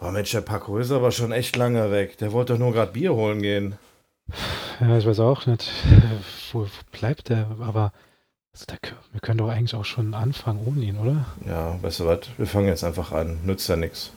Oh Mensch, der Paco ist aber schon echt lange weg. Der wollte doch nur gerade Bier holen gehen. Ja, ich weiß auch nicht, wo, wo bleibt der? Aber also da, wir können doch eigentlich auch schon anfangen ohne ihn, oder? Ja, weißt du was? Wir fangen jetzt einfach an. Nützt ja nichts.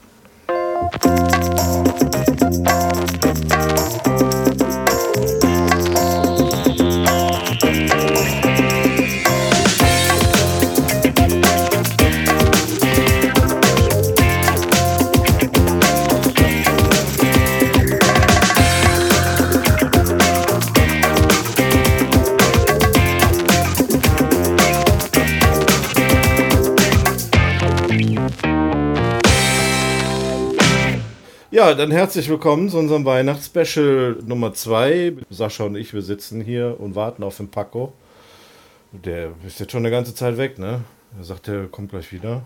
Ja, dann herzlich willkommen zu unserem Weihnachtsspecial Nummer 2. Sascha und ich, wir sitzen hier und warten auf den Paco. Der ist jetzt schon eine ganze Zeit weg, ne? Er sagt, er kommt gleich wieder.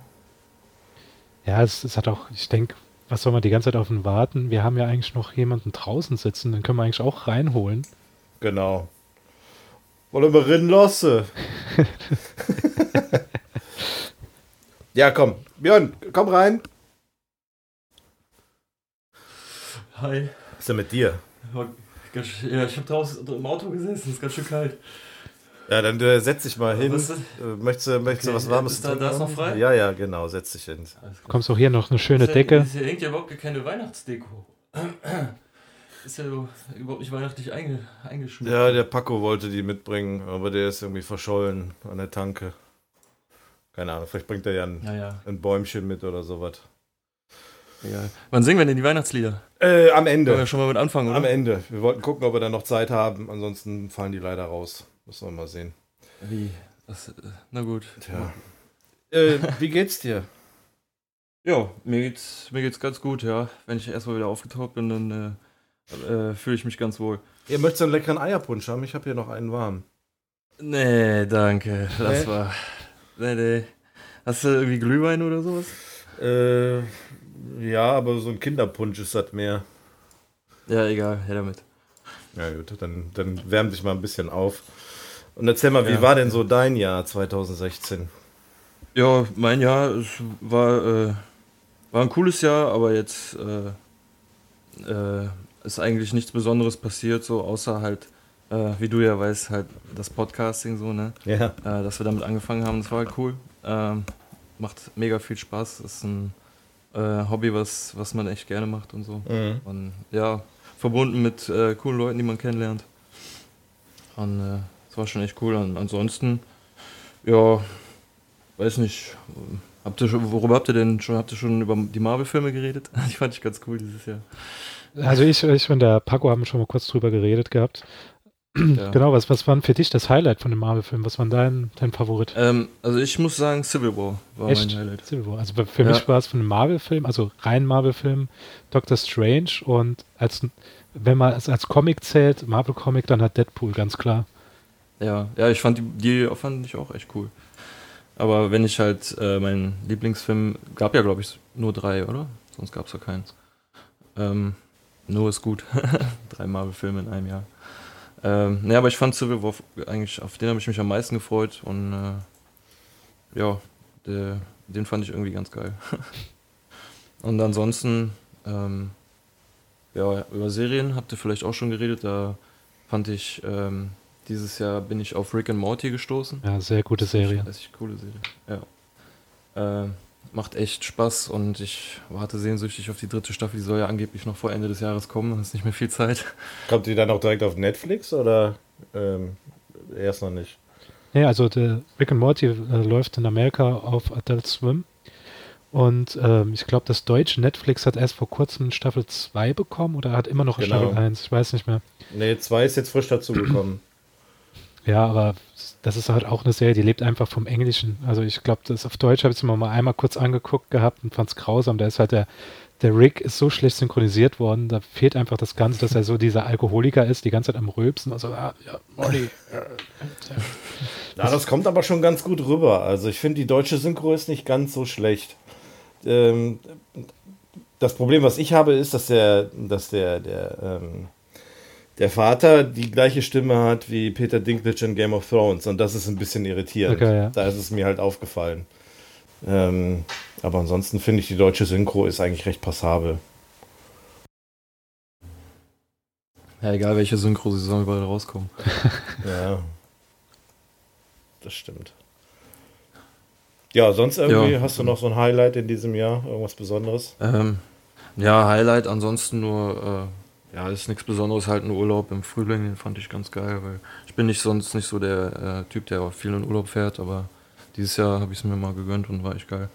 Ja, es, es hat auch, ich denke, was soll man die ganze Zeit auf ihn warten? Wir haben ja eigentlich noch jemanden draußen sitzen, den können wir eigentlich auch reinholen. Genau. Wollen wir rennen lassen? ja, komm. Björn, komm rein. Hi. Was ist denn mit dir? Ja, ich habe draußen im Auto gesessen, es ist ganz schön kalt. Ja, dann äh, setz dich mal hin. Was Äh, möchtest du, möchtest du Okay, was Warmes ist da- trinken da ist noch frei? Ja, ja, genau. Setz dich hin. Kommst auch hier noch eine schöne Ist ja- Decke. Ist ja hängt ja überhaupt keine Weihnachtsdeko. Ist ja überhaupt nicht weihnachtlich einge, eingeschmiert. Ja, der Paco wollte die mitbringen, aber der ist irgendwie verschollen an der Tanke. Keine Ahnung, vielleicht bringt er ja ein, Naja, ein Bäumchen mit oder sowas. Egal. Wann singen wir denn die Weihnachtslieder? Äh, am Können wir Ende. schon mal mit anfangen, oder? Am Ende. Wir wollten gucken, ob wir da noch Zeit haben. Ansonsten fallen die leider raus. Müssen wir mal sehen. Wie? Das, äh, na gut. Tja. Äh, wie geht's dir? Ja, mir geht's, mir geht's ganz gut, ja. Wenn ich erstmal wieder aufgetaucht bin, dann äh, äh, fühle ich mich ganz wohl. Ihr möchtet einen leckeren Eierpunsch haben? Ich habe hier noch einen warm. Nee, danke. Das Nee? war. Nee, nee. Hast du irgendwie Glühwein oder sowas? Äh, ja, aber so ein Kinderpunsch ist das mehr. Ja, egal, her damit. Ja gut, dann, dann wärm dich mal ein bisschen auf. Und erzähl mal, wie Ja. war denn so dein Jahr 2016? Ja, mein Jahr es war, äh, war ein cooles Jahr, aber jetzt äh, äh, ist eigentlich nichts Besonderes passiert, so außer halt, äh, wie du ja weißt, halt das Podcasting so, ne? Ja. Äh, dass wir damit angefangen haben, das war halt cool. Ähm, macht mega viel Spaß. Ist ein äh, Hobby, was, was man echt gerne macht und so. Mhm. Und ja, verbunden mit äh, coolen Leuten, die man kennenlernt. Und äh, das war schon echt cool. Und ansonsten, ja, weiß nicht, äh, habt ihr schon, worüber habt ihr denn schon, habt ihr schon über die Marvel-Filme geredet? Die fand ich ganz cool dieses Jahr. Also ich, ich und der Paco haben schon mal kurz drüber geredet gehabt. Ja. Genau, was, was war für dich das Highlight von dem Marvel-Film? Was war dein, dein Favorit? Ähm, also ich muss sagen, Civil War war Echt? mein Highlight. Civil War. Also für Ja. mich war es von einem Marvel-Film, also rein Marvel-Film, Doctor Strange und als wenn man es als Comic zählt, Marvel-Comic, dann hat Deadpool, ganz klar. Ja, ja, ich fand die, die fand ich auch echt cool. Aber wenn ich halt äh, meinen Lieblingsfilm, gab ja glaube ich nur drei, oder? Sonst gab es ja keinen. Ähm, nur ist gut. drei Marvel-Filme in einem Jahr. Ähm, ne, aber ich fand Civil War eigentlich, auf den habe ich mich am meisten gefreut und äh, ja, der, den fand ich irgendwie ganz geil. und ansonsten, ähm, ja, über Serien habt ihr vielleicht auch schon geredet, da fand ich, ähm, dieses Jahr bin ich auf Rick and Morty gestoßen. Ja, sehr gute Serie. Das ist echt coole Serie. Ja. Äh, macht echt Spaß und ich warte sehnsüchtig auf die dritte Staffel. Die soll ja angeblich noch vor Ende des Jahres kommen. Das ist nicht mehr viel Zeit. Kommt die dann auch direkt auf Netflix oder ähm, erst noch nicht? Ja, also der Rick and Morty äh, läuft in Amerika auf Adult Swim. Und ähm, ich glaube, das deutsche Netflix hat erst vor kurzem Staffel 2 bekommen oder hat immer noch Genau. Staffel 1, ich weiß nicht mehr. Nee, zwei ist jetzt frisch dazugekommen. Ja, aber das ist halt auch eine Serie, die lebt einfach vom Englischen. Also ich glaube, das auf Deutsch habe ich es mir mal einmal kurz angeguckt gehabt und fand es grausam. Da ist halt der, der Rick ist so schlecht synchronisiert worden, da fehlt einfach das Ganze, dass er so dieser Alkoholiker ist, die ganze Zeit am Rülpsen. Also, ah, ja, Molly. Ja, das kommt aber schon ganz gut rüber. Also ich finde, die deutsche Synchro ist nicht ganz so schlecht. Ähm, das Problem, was ich habe, ist, dass der, dass der, der, ähm, der Vater die gleiche Stimme hat wie Peter Dinklage in Game of Thrones und das ist ein bisschen irritierend. Okay, ja. Da ist es mir halt aufgefallen. Ähm, aber ansonsten finde ich, die deutsche Synchro ist eigentlich recht passabel. Ja, egal welche Synchro, sie sollen überall rauskommen. ja. Das stimmt. Ja, sonst irgendwie ja. hast du noch so ein Highlight in diesem Jahr? Irgendwas Besonderes? Ähm, ja, Highlight ansonsten nur, äh, ja, ist nichts Besonderes, halt ein Urlaub im Frühling, den fand ich ganz geil, weil ich bin nicht sonst nicht so der äh, Typ, der viel in Urlaub fährt, aber dieses Jahr habe ich es mir mal gegönnt und war echt geil.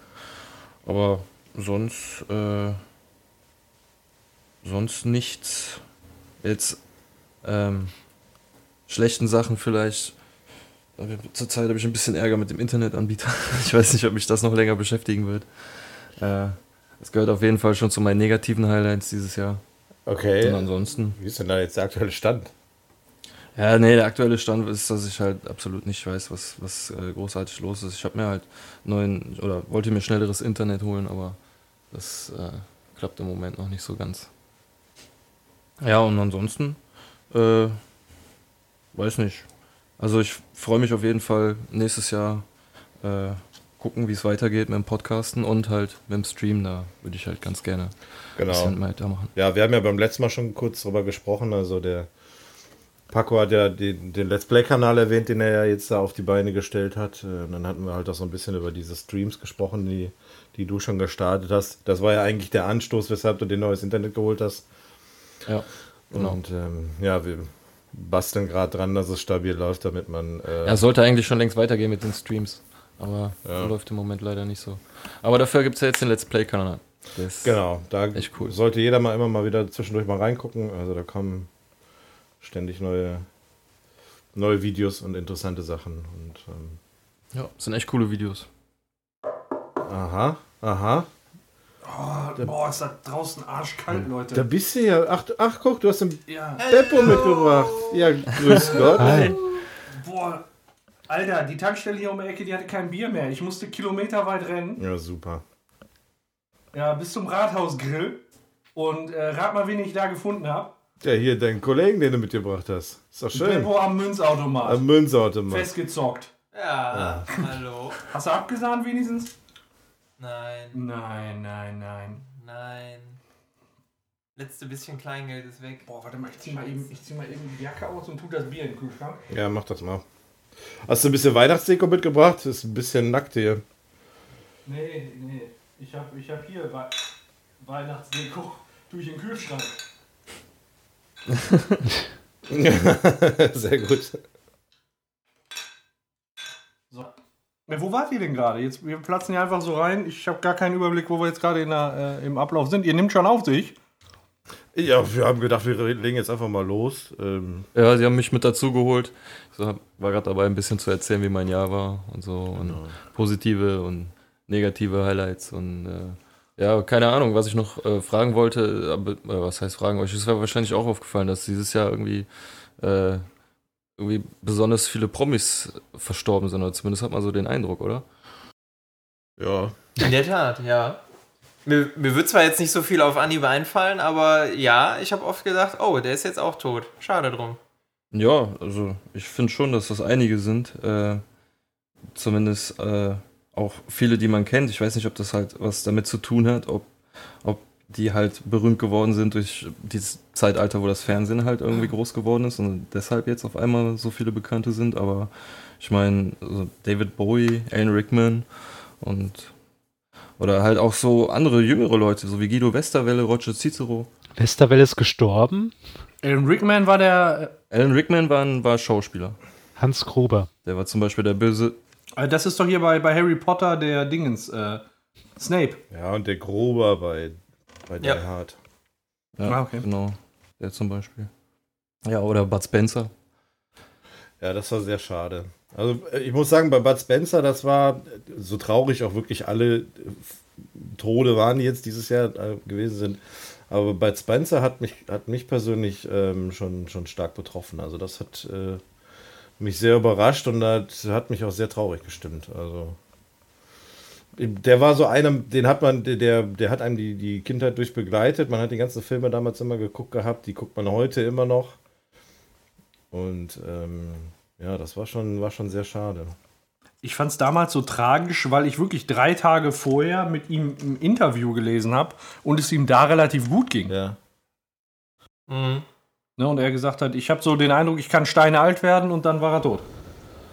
Aber sonst, äh, sonst nichts. Jetzt ähm, schlechten Sachen vielleicht. Zurzeit habe ich ein bisschen Ärger mit dem Internetanbieter. Ich weiß nicht, ob mich das noch länger beschäftigen wird. Äh, das gehört auf jeden Fall schon zu meinen negativen Highlights dieses Jahr. Okay. Und ansonsten. Wie ist denn da jetzt der aktuelle Stand? Ja, nee, der aktuelle Stand ist, dass ich halt absolut nicht weiß, was, was äh, großartig los ist. Ich habe mir halt neuen oder wollte mir schnelleres Internet holen, aber das äh, klappt im Moment noch nicht so ganz. Ja, und ansonsten, äh, weiß nicht. Also ich freue mich auf jeden Fall nächstes Jahr äh, gucken, wie es weitergeht mit dem Podcasten und halt mit dem Stream. Da würde ich halt ganz gerne genau. ein bisschen weitermachen. Ja, wir haben ja beim letzten Mal schon kurz drüber gesprochen. Also der Paco hat ja den, den Let's Play-Kanal erwähnt, den er ja jetzt da auf die Beine gestellt hat. Und äh, dann hatten wir halt auch so ein bisschen über diese Streams gesprochen, die, die du schon gestartet hast. Das war ja eigentlich der Anstoß, weshalb du den neues Internet geholt hast. Ja. Genau. Und ähm, ja, wir basteln gerade dran, dass es stabil läuft, damit man. Äh ja, sollte eigentlich schon längst weitergehen mit den Streams. Aber ja. läuft im Moment leider nicht so. Aber dafür gibt es ja jetzt den Let's Play-Kanal. Genau, da cool. sollte jeder mal immer mal wieder zwischendurch mal reingucken. Also da kommen ständig neue, neue Videos und interessante Sachen. Und, ähm, ja, sind echt coole Videos. Aha, aha. Oh, da, boah, ist da draußen arschkalt, Leute. Da bist du ja. Ach, ach guck, du hast den ja. Beppo mitgebracht. Ja, grüß Gott. Hi. Boah, Alter, die Tankstelle hier um die Ecke, die hatte kein Bier mehr. Ich musste kilometerweit rennen. Ja, super. Ja, bis zum Rathausgrill. Und äh, rat mal, wen ich da gefunden habe. Ja, hier deinen Kollegen, den du mitgebracht hast. Ist doch schön. Beppo am Münzautomat. Am Münzautomat. Festgezockt. Ja, ja. hallo. Hast du abgesahnt wenigstens? Nein. Nein, nein, nein. Nein. Letzte bisschen Kleingeld ist weg. Boah, warte mal, ich zieh mal eben, ich zieh mal eben die Jacke aus und tu das Bier in den Kühlschrank. Ja, mach das mal. Hast du ein bisschen Weihnachtsdeko mitgebracht? Ist ein bisschen nackt hier. Nee, nee. Ich hab, ich hab hier We Weihnachtsdeko. In den Kühlschrank. Sehr gut. So. Wo wart ihr denn gerade? Jetzt, wir platzen hier einfach so rein. Ich habe gar keinen Überblick, wo wir jetzt gerade äh, im Ablauf sind. Ihr nehmt schon auf sich. Ja, wir haben gedacht, wir legen jetzt einfach mal los. Ähm ja, sie haben mich mit dazu geholt. Ich war gerade dabei, ein bisschen zu erzählen, wie mein Jahr war und so. Genau. Und positive und negative Highlights. Und äh, ja, keine Ahnung, was ich noch äh, fragen wollte. Aber, äh, was heißt fragen? Euch ist wahrscheinlich auch aufgefallen, dass dieses Jahr irgendwie äh, irgendwie besonders viele Promis verstorben sind, oder zumindest hat man so den Eindruck, oder? Ja. In der Tat, ja. Mir, mir wird zwar jetzt nicht so viel auf Anhieb einfallen, aber ja, ich habe oft gedacht, oh, der ist jetzt auch tot. Schade drum. Ja, also ich finde schon, dass das einige sind. Äh, zumindest äh, auch viele, die man kennt. Ich weiß nicht, ob das halt was damit zu tun hat, ob, ob die halt berühmt geworden sind durch dieses Zeitalter, wo das Fernsehen halt irgendwie groß geworden ist und deshalb jetzt auf einmal so viele Bekannte sind. Aber ich meine, also David Bowie, Alan Rickman und oder halt auch so andere jüngere Leute, so wie Guido Westerwelle, Roger Cicero. Westerwelle ist gestorben. Alan Rickman war der. Äh, Alan Rickman war, ein, war Schauspieler. Hans Gruber. Der war zum Beispiel der böse. Äh, das ist doch hier bei, bei Harry Potter der Dingens. Äh, Snape. Ja, und der Gruber bei bei ja. Die Hard. Ja, ah, okay. genau. Der zum Beispiel. Ja, oder Bud Spencer. Ja, das war sehr schade. Also äh, ich muss sagen, bei Bud Spencer, das war so traurig auch wirklich alle äh, Tode waren, die jetzt dieses Jahr äh, gewesen sind. Aber Bud Spencer hat mich, hat mich persönlich ähm, schon, schon stark betroffen. Also das hat äh, mich sehr überrascht und hat, hat mich auch sehr traurig gestimmt. Also der war so einer, den hat man, der, der hat einem die, die Kindheit durch begleitet. Man hat die ganzen Filme damals immer geguckt gehabt, die guckt man heute immer noch. Und ähm, ja, das war schon, war schon sehr schade. Ich fand es damals so tragisch, weil ich wirklich drei Tage vorher mit ihm ein Interview gelesen habe und es ihm da relativ gut ging. Ja. Mhm. Ne, und er gesagt hat, ich habe so den Eindruck, ich kann Steine alt werden und dann war er tot.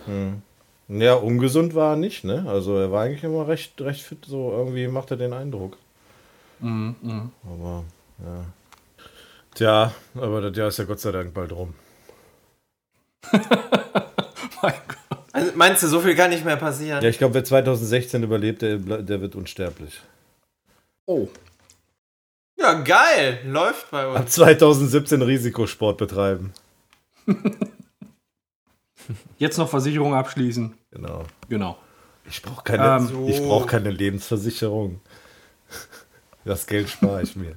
Hm. Ja, ungesund war er nicht, ne? Also er war eigentlich immer recht, recht fit, so irgendwie macht er den Eindruck. Mhm, mhm. Aber, ja. Tja, aber das Jahr ist ja Gott sei Dank bald rum. Mein Gott. Also meinst du, so viel kann nicht mehr passieren? Ja, ich glaube, wer 2016 überlebt, der, der wird unsterblich. Oh. Ja, geil. Läuft bei Ab uns. 2017 Risikosport betreiben. Jetzt noch Versicherung abschließen. Genau. Genau. Ich brauche keine, Ähm, so. ich brauch keine Lebensversicherung. Das Geld spare ich mir.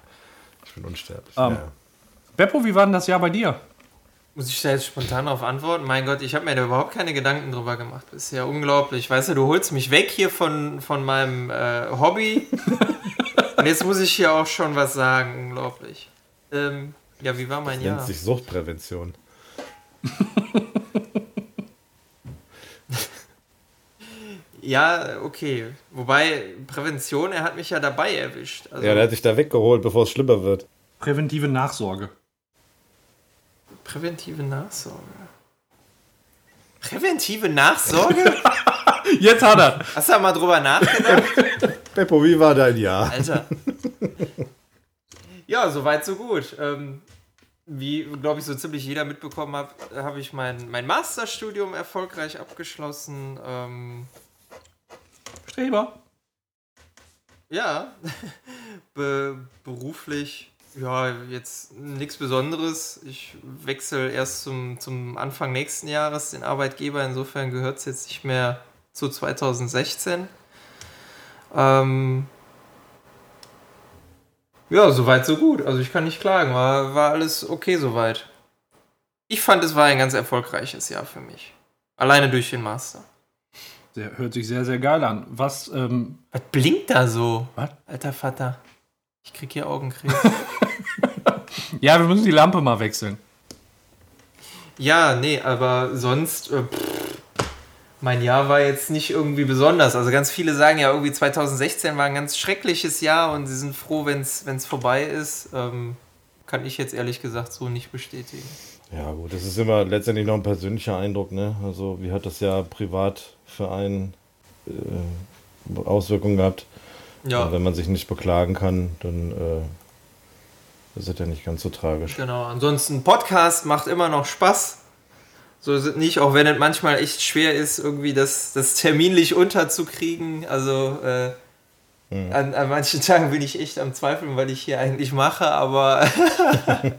Ich bin unsterblich. Ähm. ja. Beppo, wie war denn das Jahr bei dir? Muss ich da jetzt spontan darauf antworten? Mein Gott, ich habe mir da überhaupt keine Gedanken drüber gemacht. Das ist ja unglaublich. Weißt du, du holst mich weg hier von, von meinem äh, Hobby. Und jetzt muss ich hier auch schon was sagen. Unglaublich. Ähm, ja, wie war mein Nennt Jahr? sich Suchtprävention. Ja, okay. Wobei, Prävention, er hat mich ja dabei erwischt. Also, Ja, der hat dich da weggeholt, bevor es schlimmer wird. Präventive Nachsorge. Präventive Nachsorge. Präventive Nachsorge? Jetzt hat er. Hast du da mal drüber nachgedacht? Beppo, wie war dein Jahr? Alter. ja, soweit, so gut. Ähm, wie, glaube ich, so ziemlich jeder mitbekommen hat, habe ich mein, mein Masterstudium erfolgreich abgeschlossen. Ähm, Streber. ja, Be beruflich, ja, jetzt nichts Besonderes. Ich wechsle erst zum, zum Anfang nächsten Jahres den Arbeitgeber. Insofern gehört es jetzt nicht mehr zu 2016. Ähm, ja, soweit, so gut. Also ich kann nicht klagen. War, war alles okay soweit. Ich fand, es war ein ganz erfolgreiches Jahr für mich. Alleine durch den Master. Der hört sich sehr, sehr geil an. Was, ähm, Was blinkt da so? Was? Alter Vater. Ich krieg hier Augenkrebs. ja, wir müssen die Lampe mal wechseln. ja, nee, aber sonst, äh, pff, mein Jahr war jetzt nicht irgendwie besonders. Also ganz viele sagen ja irgendwie 2016 war ein ganz schreckliches Jahr und sie sind froh, wenn es vorbei ist. Ähm, kann ich jetzt ehrlich gesagt so nicht bestätigen. Ja, gut, das ist immer letztendlich noch ein persönlicher Eindruck, ne? Also, wie hat das Jahr privat für einen äh, Auswirkungen gehabt? Ja, Und wenn man sich nicht beklagen kann, dann äh, ist es ja nicht ganz so tragisch. genau. Ansonsten, Podcast macht immer noch Spaß. So ist es nicht, auch wenn es manchmal echt schwer ist, irgendwie das, das terminlich unterzukriegen. Also äh, Hm. an, an manchen Tagen bin ich echt am Zweifeln, weil ich hier eigentlich mache, aber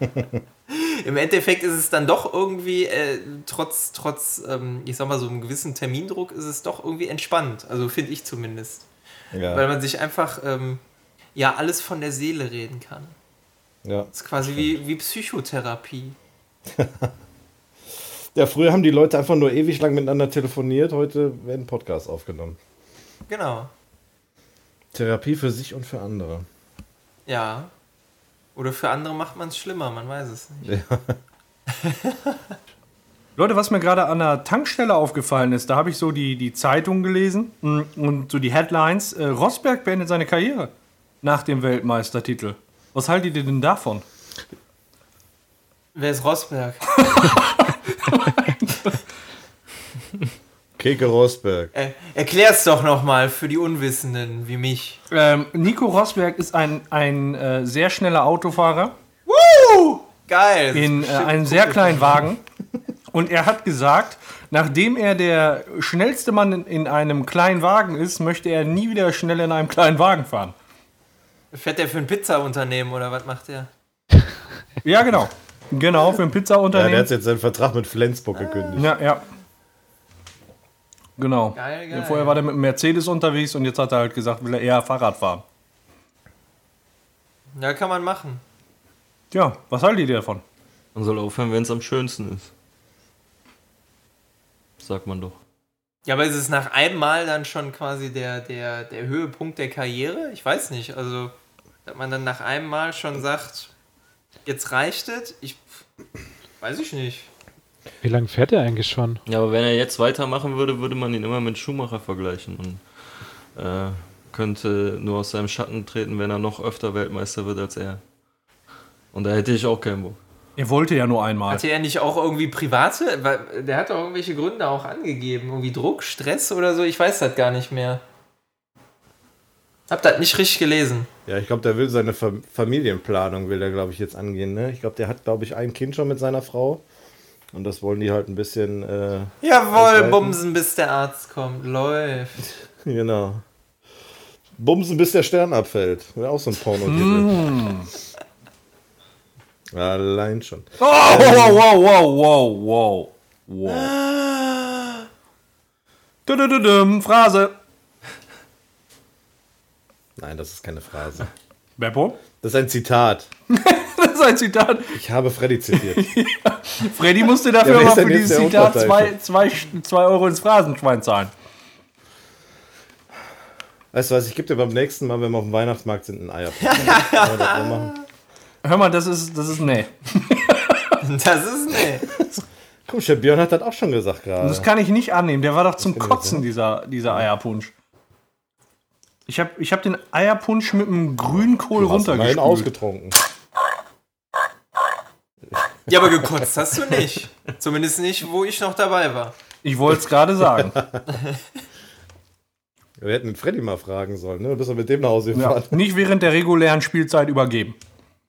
im Endeffekt ist es dann doch irgendwie, äh, trotz, trotz ähm, ich sag mal, so einem gewissen Termindruck, ist es doch irgendwie entspannt. Also finde ich zumindest. Weil Ja, man sich einfach, ähm, ja, alles von der Seele reden kann. ja. Das ist quasi wie, wie Psychotherapie. ja, früher haben die Leute einfach nur ewig lang miteinander telefoniert, heute werden Podcasts aufgenommen. Genau. Therapie für sich und für andere. Ja. Oder für andere macht man es schlimmer, man weiß es nicht. Leute, was mir gerade an der Tankstelle aufgefallen ist, da habe ich so die, die Zeitung gelesen mm, und so die Headlines. Äh, Rosberg beendet seine Karriere nach dem Weltmeistertitel. Was haltet ihr denn davon? Wer ist Rosberg? Keke Rosberg. Äh, erklär's doch nochmal für die Unwissenden wie mich. Ähm, Nico Rosberg ist ein, ein äh, sehr schneller Autofahrer Geil. in äh, einem sehr kleinen Wagen. Und er hat gesagt, nachdem er der schnellste Mann in, in einem kleinen Wagen ist, möchte er nie wieder schnell in einem kleinen Wagen fahren. Fährt der für ein Pizzaunternehmen oder was macht der? Ja, genau. Genau, für ein Ja, der Pizzaunternehmen. hat jetzt seinen Vertrag mit Flensburg gekündigt. Ja, ja. Genau. Geil, geil. vorher war der mit dem Mercedes unterwegs und jetzt hat er halt gesagt, will er eher Fahrrad fahren. Ja, kann man machen. Ja, was haltet ihr davon? Man soll aufhören, wenn es am schönsten ist. Sagt man doch. Ja, aber ist es nach einem Mal dann schon quasi der, der, der Höhepunkt der Karriere? Ich weiß nicht. Also, dass man dann nach einem Mal schon sagt, jetzt reicht es? Ich weiß ich nicht. Wie lange fährt er eigentlich schon? Ja, aber wenn er jetzt weitermachen würde, würde man ihn immer mit Schumacher vergleichen und äh, könnte nur aus seinem Schatten treten, wenn er noch öfter Weltmeister wird als er. Und da hätte ich auch keinen Bock. Er wollte ja nur einmal. Hatte er nicht auch irgendwie private? weil Der hat doch irgendwelche Gründe auch angegeben. Irgendwie Druck, Stress oder so. Ich weiß das gar nicht mehr. Hab das nicht richtig gelesen. Ja, ich glaube, der will seine Fa Familienplanung, will er, glaube ich, jetzt angehen. Ne? Ich glaube, der hat, glaube ich, ein Kind schon mit seiner Frau. Und das wollen die halt ein bisschen. Äh, Jawohl, ausweiten. bumsen, bis der Arzt kommt. Läuft. Genau. Bumsen, bis der Stern abfällt. Wäre auch so ein Pornotitel. Allein schon. Oh, wow, wow, wow, wow, wow, wow. Dudududum, Phrase. Nein, das ist keine Phrase. Beppo? Das ist ein Zitat. Das ist ein Zitat. Ich habe Freddy zitiert. Freddy musste Ja, dafür ist denn für dieses Zitat zwei, Unterteilte? zwei, zwei Euro ins Phrasenschwein zahlen. Weißt du was, ich gebe dir beim nächsten Mal, wenn wir auf dem Weihnachtsmarkt sind, ein Eier. Hör mal, das ist, das ist, nee. Das ist nee. Guck, der Björn hat das auch schon gesagt gerade. Das kann ich nicht annehmen. Der war doch zum Kotzen, dieser, dieser Eierpunsch. Ich habe ich hab den Eierpunsch mit einem Grünkohl Du hast runtergespült. ausgetrunken. Ja, aber gekotzt hast du nicht. Zumindest nicht, wo ich noch dabei war. Ich wollte es gerade sagen. Wir hätten den Freddy mal fragen sollen, ne? Du bist doch mit dem nach Hause Ja, gefahren. nicht während der regulären Spielzeit übergeben.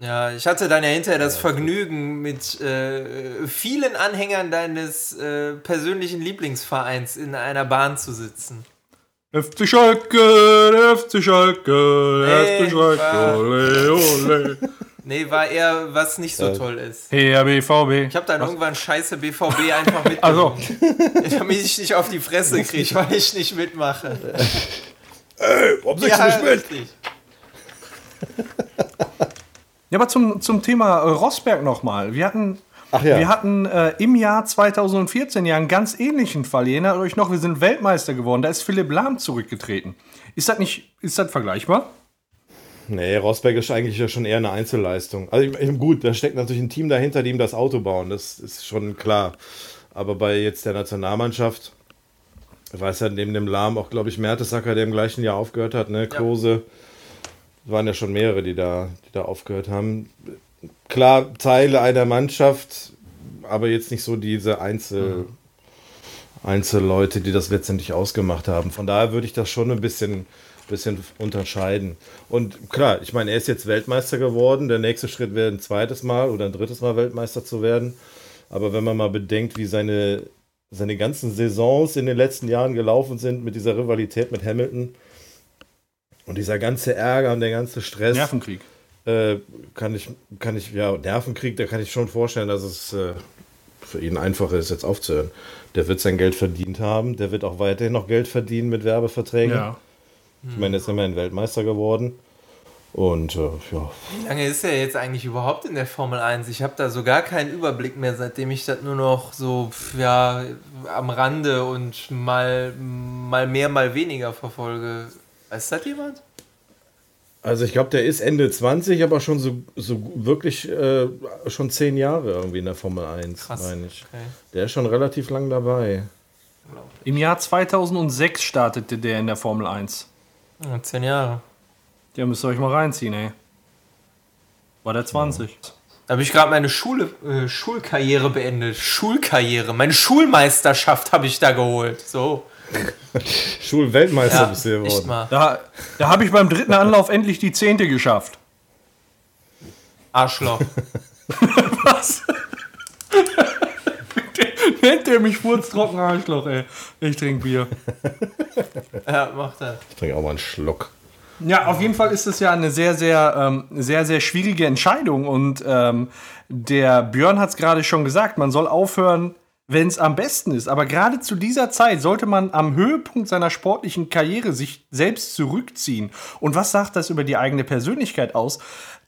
Ja, ich hatte dann ja hinterher das Vergnügen, mit äh, vielen Anhängern deines äh, persönlichen Lieblingsvereins in einer Bahn zu sitzen. FC Schalke, FC Schalke, Ey, FC Schalke, war- ole, ole. Nee, war eher, was nicht so toll ist. Hey, BVB. Ich habe dann irgendwann scheiße BVB einfach Also, mitgenommen. Damit ich nicht auf die Fresse kriege, weil ich nicht mitmache. Warum sagst du nicht mit? richtig. Ja, aber zum, zum Thema Rosberg nochmal. Wir hatten, Ach ja. wir hatten äh, im Jahr 2014 ja einen ganz ähnlichen Fall. Ihr erinnert euch noch, wir sind Weltmeister geworden. Da ist Philipp Lahm zurückgetreten. Ist das nicht, ist das vergleichbar? Nee, Rosberg ist eigentlich ja schon eher eine Einzelleistung. Also ich- ich- gut, da steckt natürlich ein Team dahinter, die ihm das Auto bauen, das ist schon klar. Aber bei jetzt der Nationalmannschaft, weiß ja neben dem Lahm auch, glaube ich, Mertesacker, der im gleichen Jahr aufgehört hat, ne, Klose, waren ja schon mehrere, die da, die da aufgehört haben. Klar, Teile einer Mannschaft, aber jetzt nicht so diese Einzel, Einzelleute, die das letztendlich ausgemacht haben. Von daher würde ich das schon ein bisschen, bisschen unterscheiden. Und klar, ich meine, er ist jetzt Weltmeister geworden. Der nächste Schritt wäre ein zweites Mal oder ein drittes Mal Weltmeister zu werden. Aber wenn man mal bedenkt, wie seine, seine ganzen Saisons in den letzten Jahren gelaufen sind mit dieser Rivalität mit Hamilton und dieser ganze Ärger und der ganze Stress, Nervenkrieg. äh, kann ich, kann ich, ja, Nervenkrieg, da kann ich schon vorstellen, dass es äh, für ihn einfacher ist, jetzt aufzuhören. Der wird sein Geld verdient haben, der wird auch weiterhin noch Geld verdienen mit Werbeverträgen. Ja. Ich meine, jetzt ist immerhin Weltmeister geworden. Und äh, ja, Wie lange ist er jetzt eigentlich überhaupt in der Formel 1? Ich habe da so gar keinen Überblick mehr, seitdem ich das nur noch so ja, am Rande und mal, mal mehr, mal weniger verfolge. Weiß das jemand? also ich glaube, der ist Ende 20, aber schon so, so wirklich äh, schon zehn Jahre irgendwie in der Formel 1, Krass. meine ich. Okay. Der ist schon relativ lang dabei. Im Jahr 2006 startete der in der Formel 1. Ja, zehn Jahre. Ja, müsst ihr euch mal reinziehen, ey. War der 20. Da habe ich gerade meine Schule, äh, Schulkarriere beendet. Schulkarriere. Meine Schulmeisterschaft habe ich da geholt. So. Schulweltmeister Ja, bist du geworden. Da, da habe ich beim dritten Anlauf endlich die zehnte geschafft. Arschloch. Was? Nennt der mich furztrocken Arschloch, ey. Ich trinke Bier. ja, macht er. Ich trinke auch mal einen Schluck. Ja, auf jeden Fall ist es ja eine sehr, sehr, ähm, sehr, sehr schwierige Entscheidung. Und ähm, der Björn hat es gerade schon gesagt, man soll aufhören, wenn es am besten ist. Aber gerade zu dieser Zeit sollte man am Höhepunkt seiner sportlichen Karriere sich selbst zurückziehen. Und was sagt das über die eigene Persönlichkeit aus?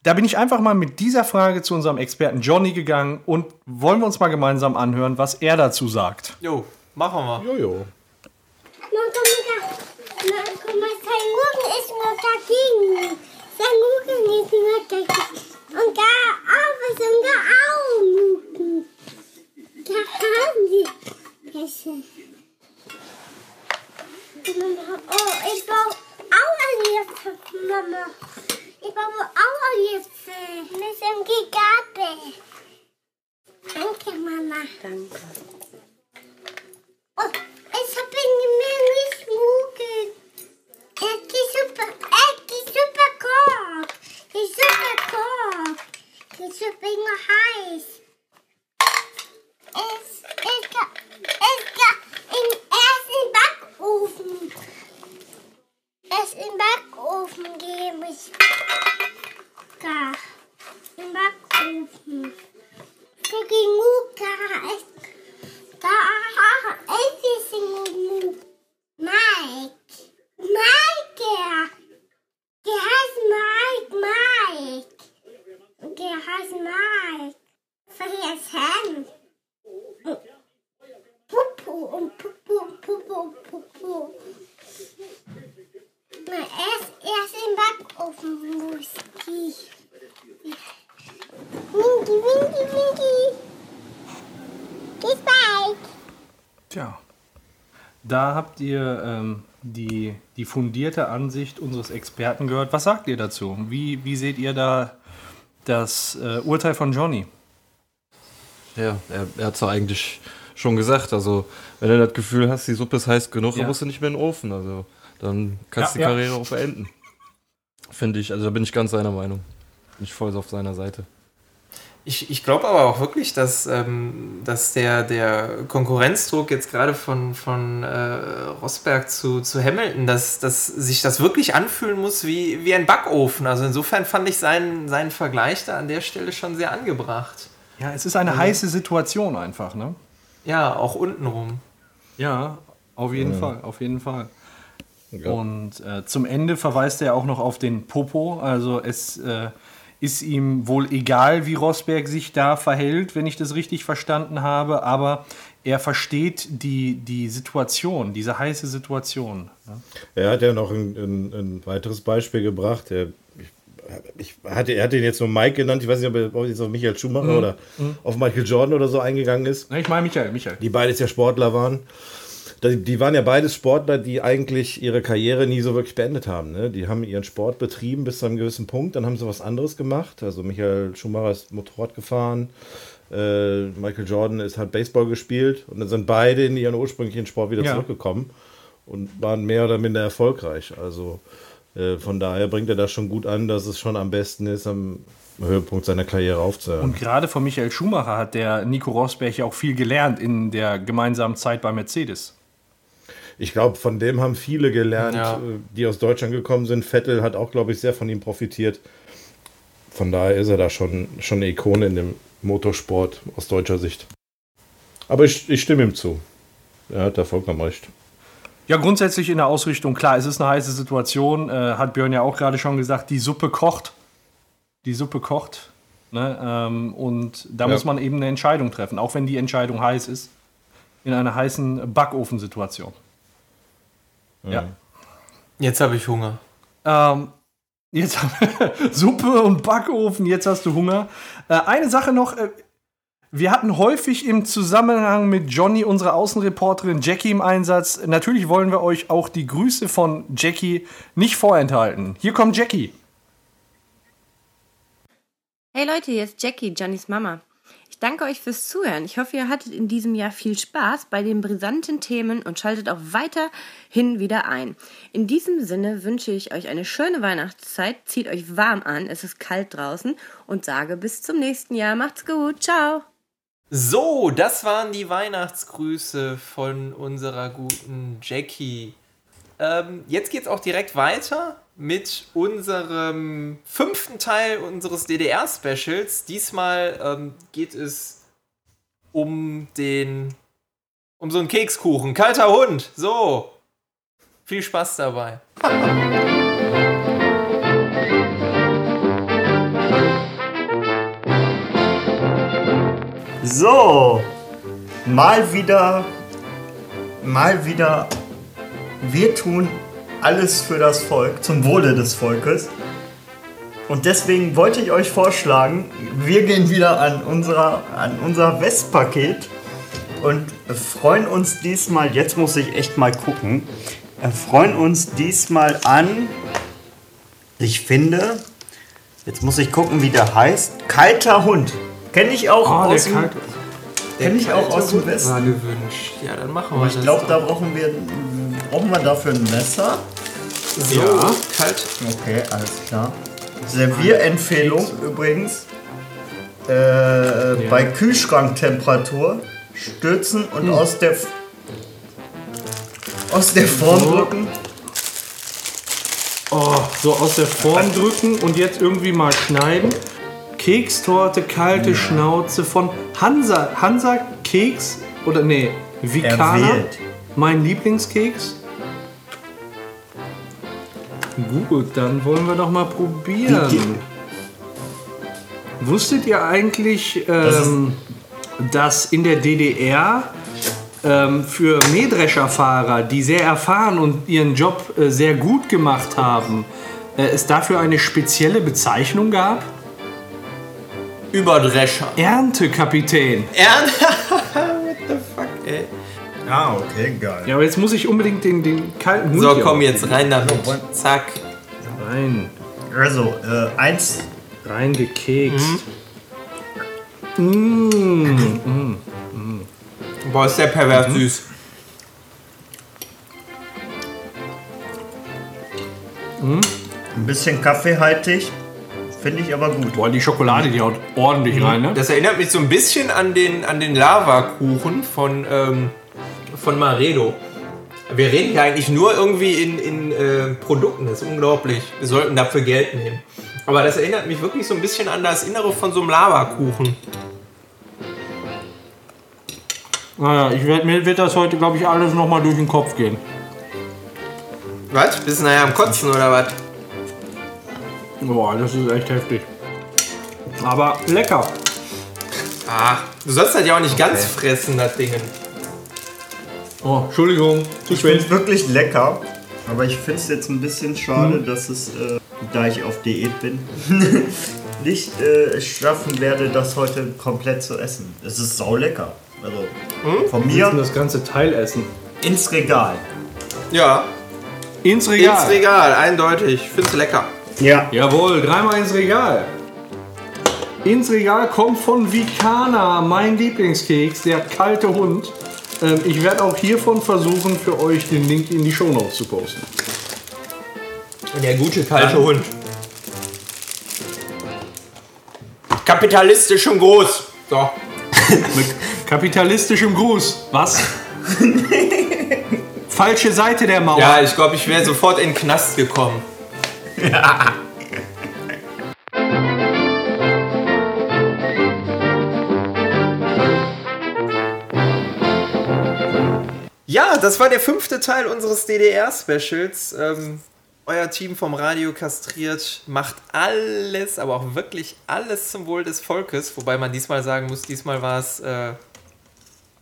Da bin ich einfach mal mit dieser Frage zu unserem Experten Johnny gegangen und wollen wir uns mal gemeinsam anhören, was er dazu sagt. Jo, machen wir. Jojo. Man kann man man kann man Ja. Oh, ik wil mama. Ik wil mijn allerliefst. Met een gigabe. Dank je, mama. Dank. Oh, ik heb niet meer niet. Het is super, het is super koud. Het is super koud. Het is super in. Es es im Backofen. Es im Backofen gebe ich. Da. Im Backofen. Für genug da ist. Da ist es genug. Mike. Mike, der. Der heißt Mike, Mike. Der heißt Mike. Vergessen. Pupu und Pupu und Pupu und Pupu. Na, erst, erst im Backofen muss ich. Winky, winky, winky. Bis bald. Tja. Da habt ihr ähm, die, die fundierte Ansicht unseres Experten gehört. Was sagt ihr dazu? Wie, wie seht ihr da das äh, Urteil von Johnny? Ja, er, er hat es eigentlich schon gesagt. Also, wenn du das Gefühl hast, die Suppe ist heiß genug, Ja. dann musst du nicht mehr in den Ofen. Also, dann kannst du Ja, die ja. Karriere auch beenden. Finde ich. Also, da bin ich ganz seiner Meinung. Bin ich voll auf seiner Seite. Ich, ich glaube aber auch wirklich, dass, ähm, dass der, der Konkurrenzdruck jetzt gerade von, von äh, Rosberg zu, zu Hamilton, dass, dass sich das wirklich anfühlen muss wie, wie ein Backofen. Also insofern fand ich seinen, seinen Vergleich da an der Stelle schon sehr angebracht. Ja, es ist eine heiße Situation einfach, ne? Ja, auch untenrum. Ja, auf jeden Fall, auf jeden Fall. Ja. Und äh, zum Ende verweist er auch noch auf den Popo. Also es äh, ist ihm wohl egal, wie Rosberg sich da verhält, wenn ich das richtig verstanden habe, aber er versteht die, die Situation, diese heiße Situation. ne? Er hat ja noch ein, ein, ein weiteres Beispiel gebracht. Er, ich, ich hatte, er hat den jetzt nur Mike genannt. Ich weiß nicht, ob er jetzt auf Michael Schumacher oder auf Michael Jordan oder so eingegangen ist. Ne, Ich meine Michael, Michael. Die beides ja Sportler waren. Die, waren ja beides Sportler, die eigentlich ihre Karriere nie so wirklich beendet haben. Ne? Die haben ihren Sport betrieben bis zu einem gewissen Punkt, dann haben sie was anderes gemacht. Also Michael Schumacher ist Motorrad gefahren, äh, Michael Jordan ist, hat Baseball gespielt und dann sind beide in ihren ursprünglichen Sport wieder Ja. zurückgekommen und waren mehr oder minder erfolgreich. Also äh, von daher bringt er das schon gut an, dass es schon am besten ist, am Höhepunkt seiner Karriere aufzuhören. Und gerade von Michael Schumacher hat der Nico Rosberg ja auch viel gelernt in der gemeinsamen Zeit bei Mercedes. Ich glaube, von dem haben viele gelernt, Ja. äh, die aus Deutschland gekommen sind. Vettel hat auch, glaube ich, sehr von ihm profitiert. Von daher ist er da schon, schon eine Ikone in dem Motorsport aus deutscher Sicht. Aber ich, ich stimme ihm zu. Er hat da vollkommen recht. Ja, grundsätzlich in der Ausrichtung, klar, es ist eine heiße Situation, äh, hat Björn ja auch gerade schon gesagt, die Suppe kocht. Die Suppe kocht. Ne? Ähm, und da Ja. muss man eben eine Entscheidung treffen, auch wenn die Entscheidung heiß ist. In einer heißen Backofensituation. Ja. Jetzt habe ich Hunger. Ähm, jetzt Suppe und Backofen, jetzt hast du Hunger. Äh, eine Sache noch. Äh, wir hatten häufig im Zusammenhang mit Johnny unsere Außenreporterin Jackie im Einsatz. Natürlich wollen wir euch auch die Grüße von Jackie nicht vorenthalten. Hier kommt Jackie. Hey Leute, hier ist Jackie, Johnnys Mama. Danke euch fürs Zuhören. Ich hoffe, ihr hattet in diesem Jahr viel Spaß bei den brisanten Themen und schaltet auch weiterhin wieder ein. In diesem Sinne wünsche ich euch eine schöne Weihnachtszeit, zieht euch warm an, es ist kalt draußen und sage bis zum nächsten Jahr. Macht's gut, ciao! So, das waren die Weihnachtsgrüße von unserer guten Jackie. Ähm, jetzt geht's auch direkt weiter mit unserem fünften Teil unseres DDR-Specials. Diesmal ähm, geht es um den. um so einen Kekskuchen. Kalter Hund. So. Viel Spaß dabei. So, mal wieder, mal wieder, wir tun alles für das Volk, zum Wohle des Volkes. Und deswegen wollte ich euch vorschlagen, wir gehen wieder an, unserer, an unser Westpaket und freuen uns diesmal, jetzt muss ich echt mal gucken, äh, freuen uns diesmal an, ich finde, Jetzt muss ich gucken, wie der heißt. Kalter Hund. Kenne ich auch Oh, aus dem, kalte. kenn ich auch aus dem Westen. Ja, dann machen wir ich das glaube, doch. da brauchen wir, brauchen wir dafür ein Messer. So, Ja. kalt. Okay, alles klar. Servierempfehlung übrigens. Äh, Bei Kühlschranktemperatur stürzen und aus der F- aus der Form drücken. Oh, so aus der Form drücken und jetzt irgendwie mal schneiden. Kekstorte, kalte Schnauze von Hansa. Hansa Keks oder nee, Vikana. Erwählt. Mein Lieblingskeks. Gut, dann wollen wir doch mal probieren. Wusstet ihr eigentlich, ähm, dass in der DDR ähm, für Mähdrescherfahrer, die sehr erfahren und ihren Job äh, sehr gut gemacht haben, äh, es dafür eine spezielle Bezeichnung gab? Überdrescher. Erntekapitän. Ern. What the fuck, ey. Ah, okay, geil. Ja, aber jetzt muss ich unbedingt den, den kalten Hund So, hier komm jetzt rein damit. Zack. rein. Also, äh, eins. Reingekekst. Boah, ist der pervers süß. Ein bisschen kaffeehaltig. Finde ich aber gut. Boah, die Schokolade, die haut ordentlich rein, ne? Das erinnert mich so ein bisschen an den, an den Lavakuchen von, ähm, von Maredo. Wir reden hier eigentlich nur irgendwie in, in äh, Produkten, das ist unglaublich. Wir sollten dafür Geld nehmen. Aber das erinnert mich wirklich so ein bisschen an das Innere von so einem Lavakuchen. Naja, ich werd, mir wird das heute, glaube ich, alles nochmal durch den Kopf gehen. Was? Bist du nachher am Kotzen oder was? Boah, das ist echt heftig. Aber lecker. Ach, du sollst das ja auch nicht ganz fressen, das Ding. Oh, Entschuldigung, zu Ich finde es spät. wirklich lecker. Aber ich finde es jetzt ein bisschen schade, dass es, äh, da ich auf Diät bin, nicht äh, schaffen werde, das heute komplett zu essen. Es ist sau lecker. Also von Wir müssen mir das ganze Teil essen. ins Regal. Ja, Ins Regal. ins Regal, eindeutig. Ich find's lecker. Ja. Jawohl, dreimal ins Regal. Ins Regal kommt von Vikana, mein Lieblingskeks, der kalte Hund. Ähm, ich werde auch hiervon versuchen, für euch den Link in die Shownotes zu posten. Der gute kalte Hund. Kapitalistisch und groß. So. Mit kapitalistischem Gruß. Was? Falsche Seite der Mauer. Ja, ich glaube, ich wäre sofort in den Knast gekommen. Ja, das war der fünfte Teil unseres DDR-Specials. Ähm, euer Team vom Radio kastriert macht alles, aber auch wirklich alles zum Wohl des Volkes. Wobei man diesmal sagen muss, diesmal war es äh,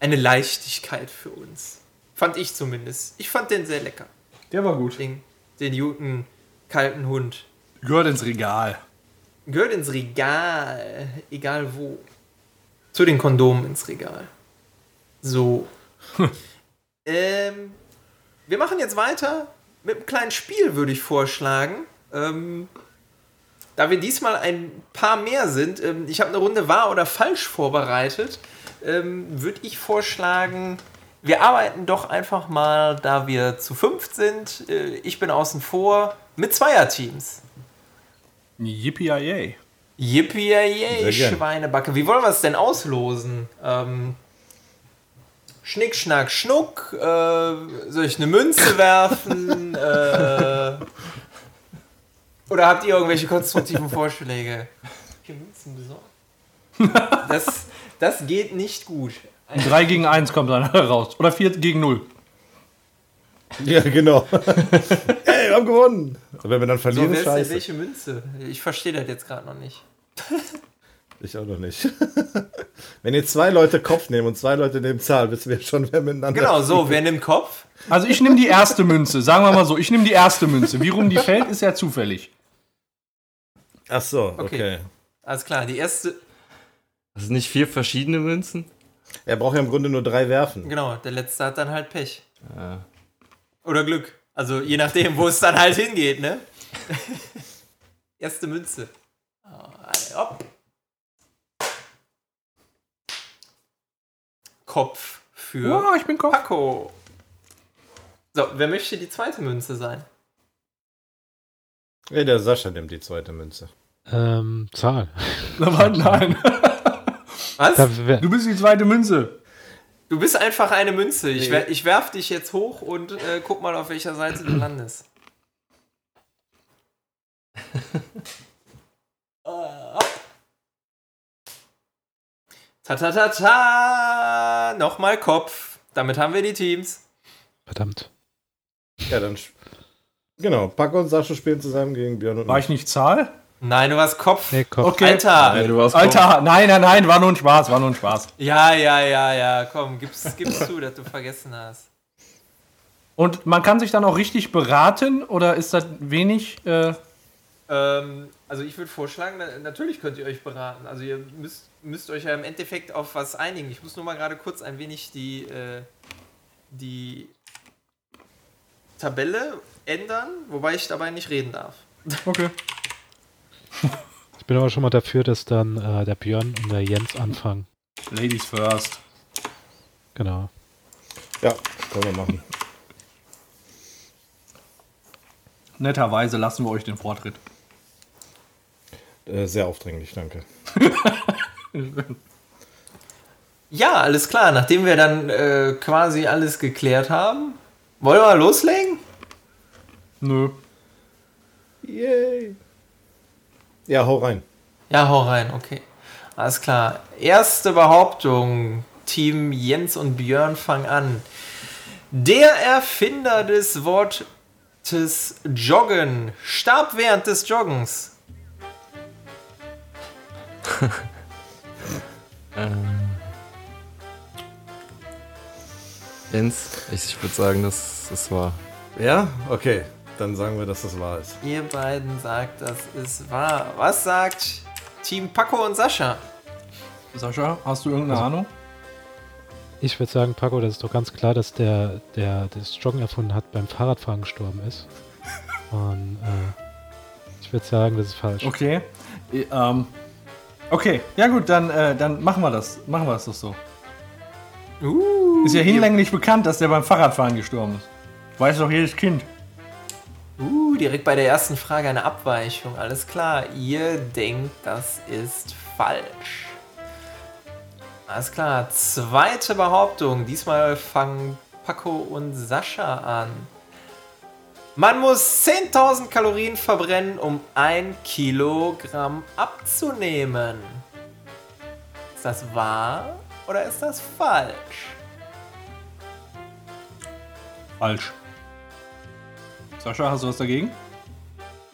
eine Leichtigkeit für uns. Fand ich zumindest. Ich fand den sehr lecker. Der war gut. Den, den guten, kalten Hund. Gehört ins Regal. Gehört ins Regal. Egal wo. Zu den Kondomen ins Regal. So. ähm, wir machen jetzt weiter mit einem kleinen Spiel, würde ich vorschlagen. Ähm, da wir diesmal ein paar mehr sind, ähm, ich habe eine Runde wahr oder falsch vorbereitet, ähm, würde ich vorschlagen, wir arbeiten doch einfach mal, da wir zu fünft sind, äh, ich bin außen vor, mit Zweierteams. Yippie Yippie, yay, Sehr gern. Schweinebacke. Wie wollen wir es denn auslosen? Ähm, Schnick, Schnack, Schnuck. Äh, soll ich eine Münze werfen? äh, oder habt ihr irgendwelche konstruktiven Vorschläge? Welche Münzen besorgt? Das, das geht nicht gut. 3 gegen 1 kommt dann raus. Oder 4 gegen 0. Ja, genau. hey, wir haben gewonnen. Und wenn wir dann So, verlieren, wer ist ist denn scheiße. welche Münze? Ich verstehe das jetzt gerade noch nicht. Ich auch noch nicht. wenn ihr zwei Leute Kopf nehmen und zwei Leute nehmen Zahl, wissen wir schon, wer miteinander. Genau, so, wer nimmt Kopf? Also ich nehme die erste Münze. Sagen wir mal so, ich nehme die erste Münze. Wie rum die fällt, ist ja zufällig. Ach so, okay. Okay. Alles klar, die erste, Das sind nicht vier verschiedene Münzen? Er braucht ja im Grunde nur drei werfen. Genau, der letzte hat dann halt Pech. Ja. Oder Glück. Also je nachdem, wo es dann halt hingeht, ne? Erste Münze. Hopp. Kopf für Oh, ich bin Kopf. Paco. So, wer möchte die zweite Münze sein? Ja, der Sascha nimmt die zweite Münze. Ähm, Zahl. Aber nein. Was? Du bist die zweite Münze. Du bist einfach eine Münze. Ich, wer, ich werf dich jetzt hoch und äh, guck mal, auf welcher Seite du landest. Äh, hopp. Ta ta ta ta! Nochmal Kopf. Damit haben wir die Teams. verdammt. Ja, dann. Genau, Paco und Sascha spielen zusammen gegen Björn und War ich nicht Zahl? Nein, du warst Kopf. Nee, Kopf. Okay. Alter. Nee, du warst Alter, nein, nein, nein, war nur ein Spaß, war nur ein Spaß. Ja, ja, ja, ja. Komm, gib's, gib's zu, dass du vergessen hast. Und man kann sich dann auch richtig beraten oder ist das wenig? Äh, Ähm, also ich würde vorschlagen, na, natürlich könnt ihr euch beraten. Also ihr müsst, müsst euch ja im Endeffekt auf was einigen. Ich muss nur mal gerade kurz ein wenig die, äh, die Tabelle ändern, wobei ich dabei nicht reden darf. okay. Ich bin aber schon mal dafür, dass dann äh, der Björn und der Jens anfangen. Ladies first. Genau. Ja, können wir machen. Netterweise lassen wir euch den Vortritt. Äh, sehr aufdringlich, danke. Ja, alles klar. Nachdem wir dann äh, quasi alles geklärt haben, wollen wir loslegen? Nö. Yay! Ja, hau rein. Ja, hau rein, okay. Alles klar. Erste Behauptung. Team Jens und Björn fangen an. Der Erfinder des Wortes Joggen starb während des Joggens. Jens, ich würde sagen, das, das war. Ja? Okay, dann sagen wir, dass das wahr ist. Ihr beiden sagt, das ist wahr. Was sagt Team Paco und Sascha? Sascha, hast du irgendeine Ahnung? Ich würde sagen, Paco, das ist doch ganz klar, dass der, der das Joggen erfunden hat, beim Fahrradfahren gestorben ist. Und äh, ich würde sagen, das ist falsch. Okay. Äh, Ähm, okay, ja gut, dann, äh, dann machen wir das. Machen wir das doch so. Uh, Ist ja hinlänglich bekannt, dass der beim Fahrradfahren gestorben ist. Weiß doch jedes Kind. Uh, direkt bei der ersten Frage eine Abweichung. Alles klar. Ihr denkt, das ist falsch. Alles klar. Zweite Behauptung. Diesmal fangen Paco und Sascha an. Man muss 10.000 Kalorien verbrennen, um ein Kilogramm abzunehmen. Ist das wahr oder ist das falsch? Falsch. Sascha, hast du was dagegen?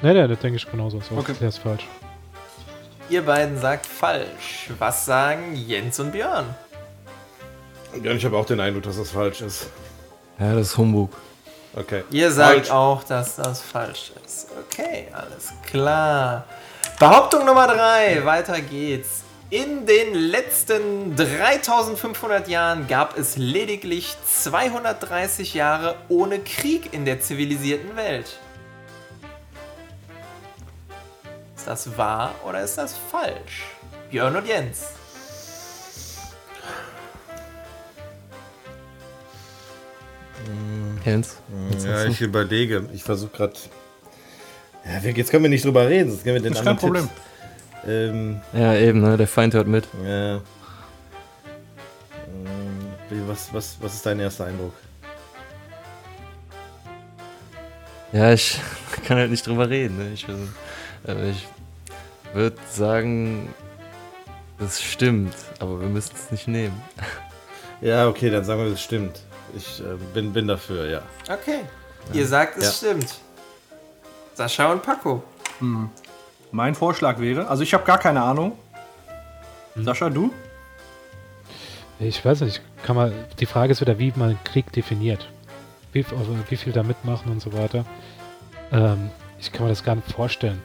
Nee, nee, das denke ich genauso. So, Okay. Der ist falsch. Ihr beiden sagt falsch. Was sagen Jens und Björn? Ja, ich habe auch den Eindruck, dass das falsch ist. Ja, das ist Humbug. Okay. Ihr sagt Falsch. auch, dass das falsch ist. Okay, alles klar. Behauptung Nummer 3. Weiter geht's. In den letzten 3500 Jahren gab es lediglich 230 Jahre ohne Krieg in der zivilisierten Welt. Ist das wahr oder ist das falsch? Björn und Jens. Jens? Jetzt Ja, hast du- ich überlege. Ich versuche gerade. Ja, wir- jetzt können wir nicht drüber reden, sonst gehen wir den Ist kein anderen Problem. Tipps. Ähm, ja, eben, ne? Der Feind hört mit. ja. Wie, was, was, was ist dein erster Eindruck? Ja, ich kann halt nicht drüber reden. Ne? Ich, äh, ich würde sagen, das stimmt, aber wir müssen es nicht nehmen. Ja, okay, dann sagen wir, das stimmt. Ich äh, bin, bin dafür, ja. Okay. Ihr sagt, es Ja. stimmt. Sascha und Paco. Mein Vorschlag wäre, also ich habe gar keine Ahnung. Sascha, du? Ich weiß nicht, kann man, die Frage ist wieder, wie man Krieg definiert. Wie, also wie viel da mitmachen und so weiter. Ähm, ich kann mir das gar nicht vorstellen,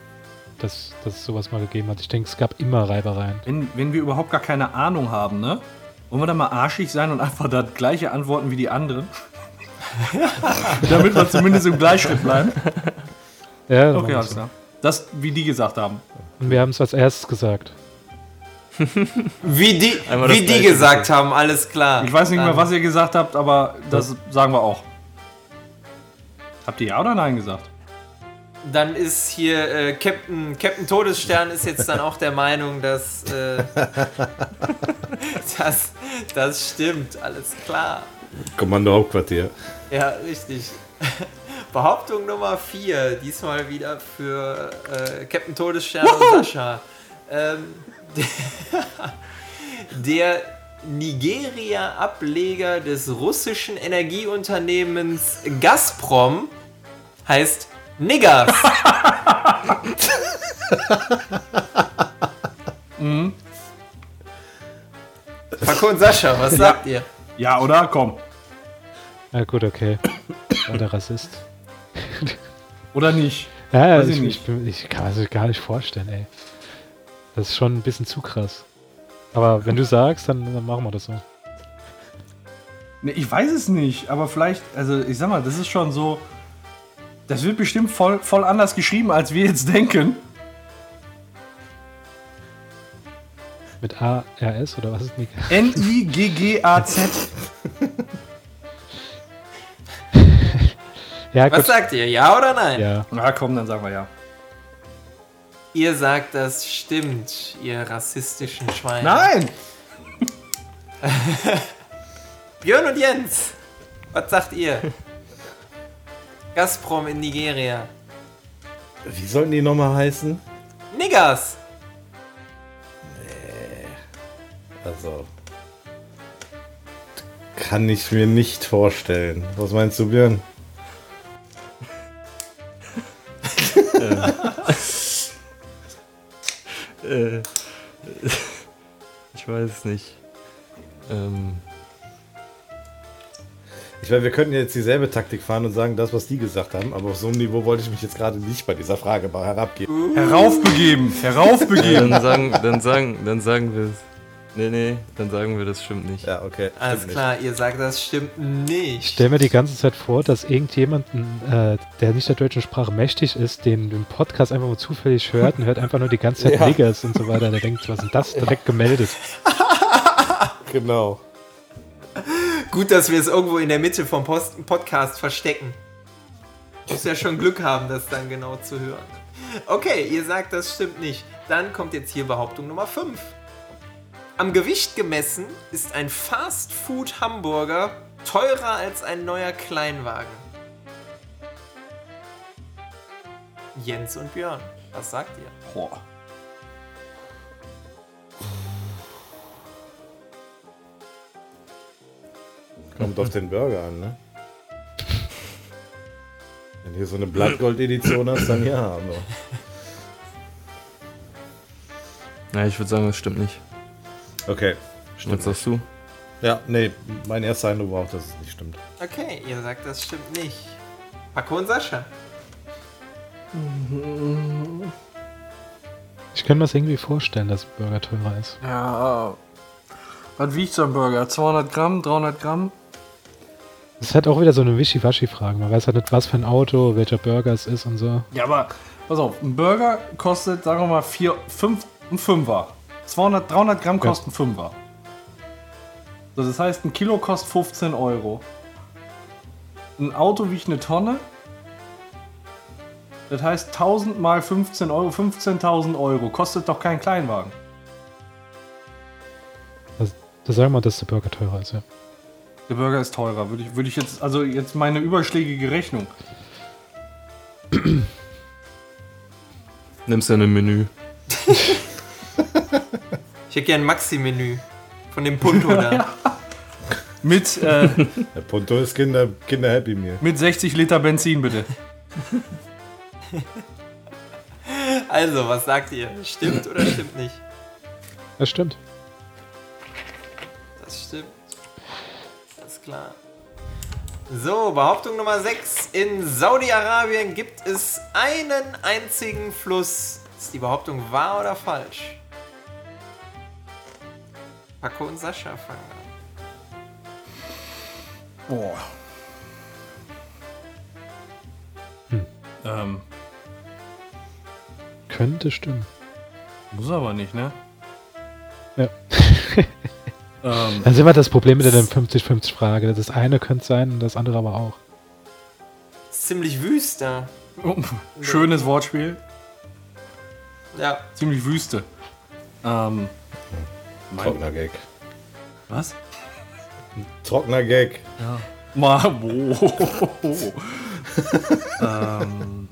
dass, dass es sowas mal gegeben hat. Ich denke, es gab immer Reibereien. Wenn, wenn wir überhaupt gar keine Ahnung haben, ne? Wollen wir da mal arschig sein und einfach das gleiche antworten wie die anderen? Damit wir zumindest im Gleichschritt bleiben. Ja, Okay, alles klar. Das, wie die gesagt haben. Und wir haben es als erstes gesagt. Wie die, Einmal wie die gesagt haben, alles klar. Ich weiß nicht mehr, was ihr gesagt habt, aber das sagen wir auch. Habt ihr ja oder nein gesagt? Dann ist hier äh, Captain, Captain Todesstern ist jetzt dann auch der Meinung, dass äh, das, das stimmt, alles klar. Kommando Hauptquartier. Ja, richtig. Behauptung Nummer 4, diesmal wieder für äh, Captain Todesstern und Sascha. Ähm, der Nigeria-Ableger des russischen Energieunternehmens Gazprom heißt Niggers. Paco und Sascha, was sagt ihr? Ja, oder? Komm. Ja, gut, okay. War der Rassist. Oder nicht? Ja, Weiß ich, ich ich, nicht. bin- ich kann es mir gar nicht vorstellen, ey. Das ist schon ein bisschen zu krass. Aber wenn du sagst, dann, dann machen wir das so. Ne, ich weiß es nicht, aber vielleicht, also ich sag mal, das ist schon so. Das wird bestimmt voll, voll anders geschrieben, als wir jetzt denken. Mit ARS oder was ist nicht? N-I-G-G-A-Z. Ja, Was gut. sagt ihr? Ja oder nein? Ja, Na komm, dann sagen wir ja. Ihr sagt, das stimmt, ihr rassistischen Schweine. Nein! Björn und Jens, was sagt ihr? Gazprom in Nigeria. Wie sollten die nochmal heißen? Niggers! Also. Kann ich mir nicht vorstellen. Was meinst du, Björn? Äh, ich weiß es nicht. Ähm, Ich meine, wir könnten jetzt dieselbe Taktik fahren und sagen, das, was die gesagt haben, aber auf so einem Niveau wollte ich mich jetzt gerade nicht bei dieser Frage mal herabgeben. Heraufbegeben, heraufbegeben. dann sagen, dann sagen, dann sagen wir es. Nee, nee, dann sagen wir, das stimmt nicht. Ja, okay. Alles klar, ihr sagt, das stimmt ich nicht. stelle mir die ganze Zeit vor, dass irgendjemanden, äh, der nicht der deutschen Sprache mächtig ist, den, den Podcast einfach mal zufällig hört und hört einfach nur die ganze Zeit Ja. Niggers und so weiter. Der denkt, was ist denn das? Direkt gemeldet. Nicht. Genau. Gut, dass wir es irgendwo in der Mitte vom Post Podcast verstecken. Muss ja schon Glück haben, das dann genau zu hören. Okay, ihr sagt, das stimmt nicht. Dann kommt jetzt hier Behauptung Nummer 5. Am Gewicht gemessen ist ein Fast-Food-Hamburger teurer als ein neuer Kleinwagen. Jens und Björn, was sagt ihr? Boah. Kommt auf den Burger an, ne? Wenn du hier so eine Blattgold-Edition hast, dann ja. Aber Ja, ich würde sagen, das stimmt nicht. okay. Was sagst du? Ja, nee, mein erster Eindruck war auch, dass es nicht stimmt. Okay, ihr sagt, das stimmt nicht. Paco und Sascha. Ich kann mir das irgendwie vorstellen, dass Burger teurer ist. Ja. Was wiegt so ein Burger? 200 Gramm, 300 Gramm? Das ist halt auch wieder so eine Wischiwaschi-Frage. Man weiß halt nicht, was für ein Auto, welcher Burger es ist und so. Ja, aber pass auf, ein Burger kostet, sagen wir mal, 4, 5, ein Fünfer. 200, 300 Gramm Ja. kosten Fünfer. So, das heißt, ein Kilo kostet 15 Euro. Ein Auto wiegt eine Tonne. Das heißt, 1000 mal 15 Euro, 15.000 Euro. Kostet doch kein Kleinwagen. Da sagen wir, dass der Burger teurer ist, ja. Der Burger ist teurer. Würde ich, würde ich jetzt, also jetzt meine überschlägige Rechnung. Nimmst du ein Menü. Ich hätte gern ein Maxi-Menü. Von dem Punto da. Mit, äh, Der Punto ist Kinder, Kinder Happy Meal. mit 60 Liter Benzin, bitte. Also, was sagt ihr? Stimmt oder stimmt nicht? Das stimmt. Das stimmt. Klar. So, Behauptung Nummer 6. In Saudi-Arabien gibt es einen einzigen Fluss. Ist die Behauptung wahr oder falsch? Paco und Sascha fangen an. Boah. Ähm. Könnte stimmen. Muss aber nicht, ne? Ja. Ähm, Dann sind wir das Problem mit der 50-50-Frage. Das eine könnte sein und das andere aber auch. Ziemlich wüst da. oh, schönes Wortspiel. Ja. Ziemlich Wüste. Ähm, mein, Trockener Gag. was? Trockener Gag. Mal, wo? ähm,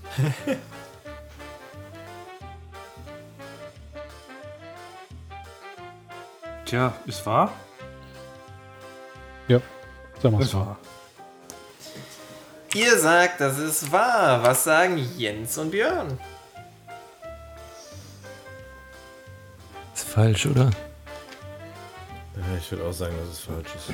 Tja, ist wahr? Ja, sagen wir es Ist wahr. Ihr sagt, das ist wahr. Was sagen Jens und Björn? Ist falsch, oder? Ja, ich würde auch sagen, dass es falsch ist.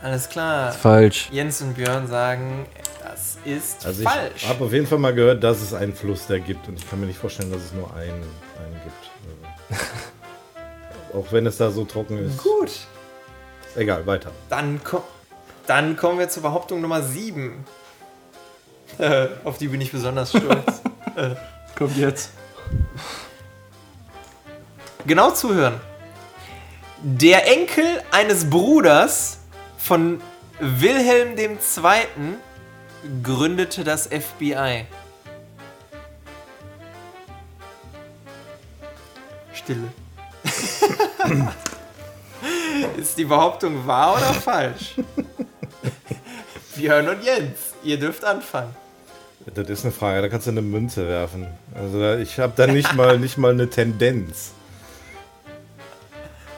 Alles klar. Ist falsch. Jens und Björn sagen, das ist Also ich falsch. habe auf jeden Fall mal gehört, dass es einen Fluss da gibt und ich kann mir nicht vorstellen, dass es nur einen, einen gibt. Auch wenn es da so trocken ist. Gut. Egal, weiter. Dann, ko dann kommen wir zur Behauptung Nummer 7. Äh, auf die bin ich besonders stolz. Kommt jetzt. genau zuhören. Der Enkel eines Bruders von Wilhelm II. gründete das FBI. Stille. Ist die Behauptung wahr oder falsch? Björn und Jens, ihr dürft anfangen. Das ist eine Frage, da kannst du eine Münze werfen. Also ich habe da nicht mal, nicht mal eine Tendenz.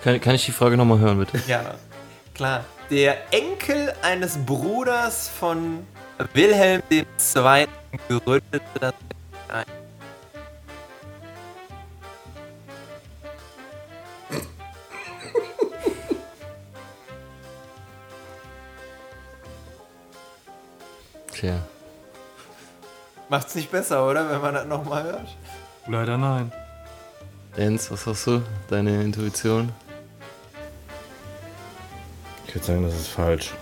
Kann, kann ich die Frage nochmal hören, bitte? Ja, klar. Der Enkel eines Bruders von Wilhelm II. gründete das FBI. Tja. Macht's nicht besser, oder? Wenn man das nochmal hört. Leider nein. Jens, was hast du? Deine Intuition? Ich würde sagen, das ist falsch.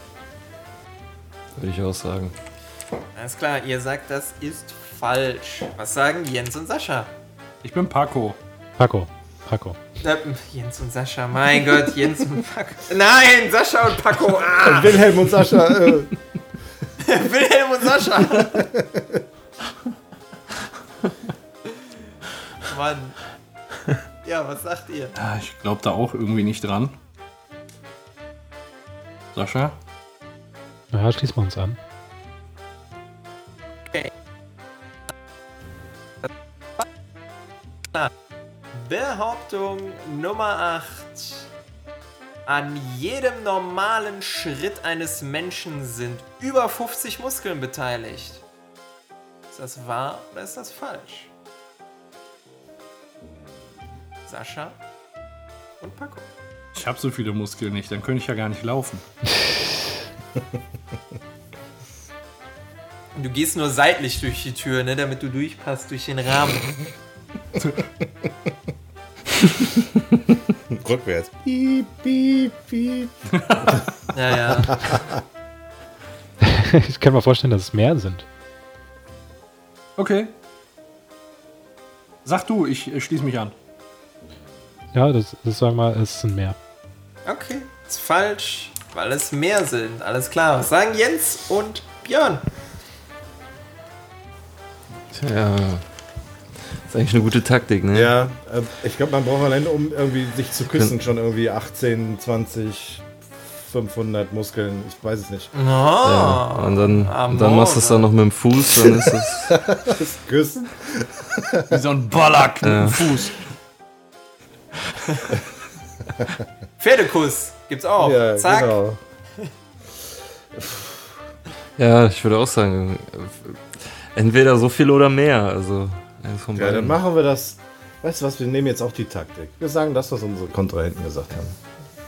Würde ich auch sagen. Alles klar, ihr sagt, das ist falsch. Was sagen Jens und Sascha? Ich bin Paco. Paco. Paco. Äh, Jens und Sascha, mein Gott, Jens und Paco. Nein, Sascha und Paco. Ah, Wilhelm und Sascha, äh, Wilhelm und Sascha. Mann. Ja, was sagt ihr? Ja, ich glaube da auch irgendwie nicht dran. Sascha? Ja, schließen wir uns an. Behauptung Nummer 8. An jedem normalen Schritt eines Menschen sind über 50 Muskeln beteiligt. Ist das wahr oder ist das falsch? Sascha und Paco. Ich habe so viele Muskeln nicht, dann könnte ich ja gar nicht laufen. Du gehst nur seitlich durch die Tür, ne, damit du durchpasst durch den Rahmen. rückwärts. Piep, piep, piep. Ja, ja. ich kann mir vorstellen, dass es mehr sind. Okay. Sag du, ich schließe mich an. Ja, das, das sagen wir, es sind mehr. Okay, ist falsch, weil es mehr sind. Alles klar. Was sagen Jens und Björn? Tja. Ist eigentlich eine gute Taktik, ne? Ja, äh, ich glaube, man braucht alleine, um irgendwie sich zu küssen, schon irgendwie 18, 20, 500 Muskeln. Ich weiß es nicht. Oh, Ja, und dann, dann machst du es dann noch mit dem Fuß, dann ist es. Küssen? Wie so ein Ballack mit Ja. dem Fuß. Pferdekuss gibt's auch. Ja, Zack. genau. Ja, ich würde auch sagen, entweder so viel oder mehr. Also, von Ja, dann machen wir das. Weißt du was, wir nehmen jetzt auch die Taktik. Wir sagen das, was unsere Kontrahenten gesagt haben.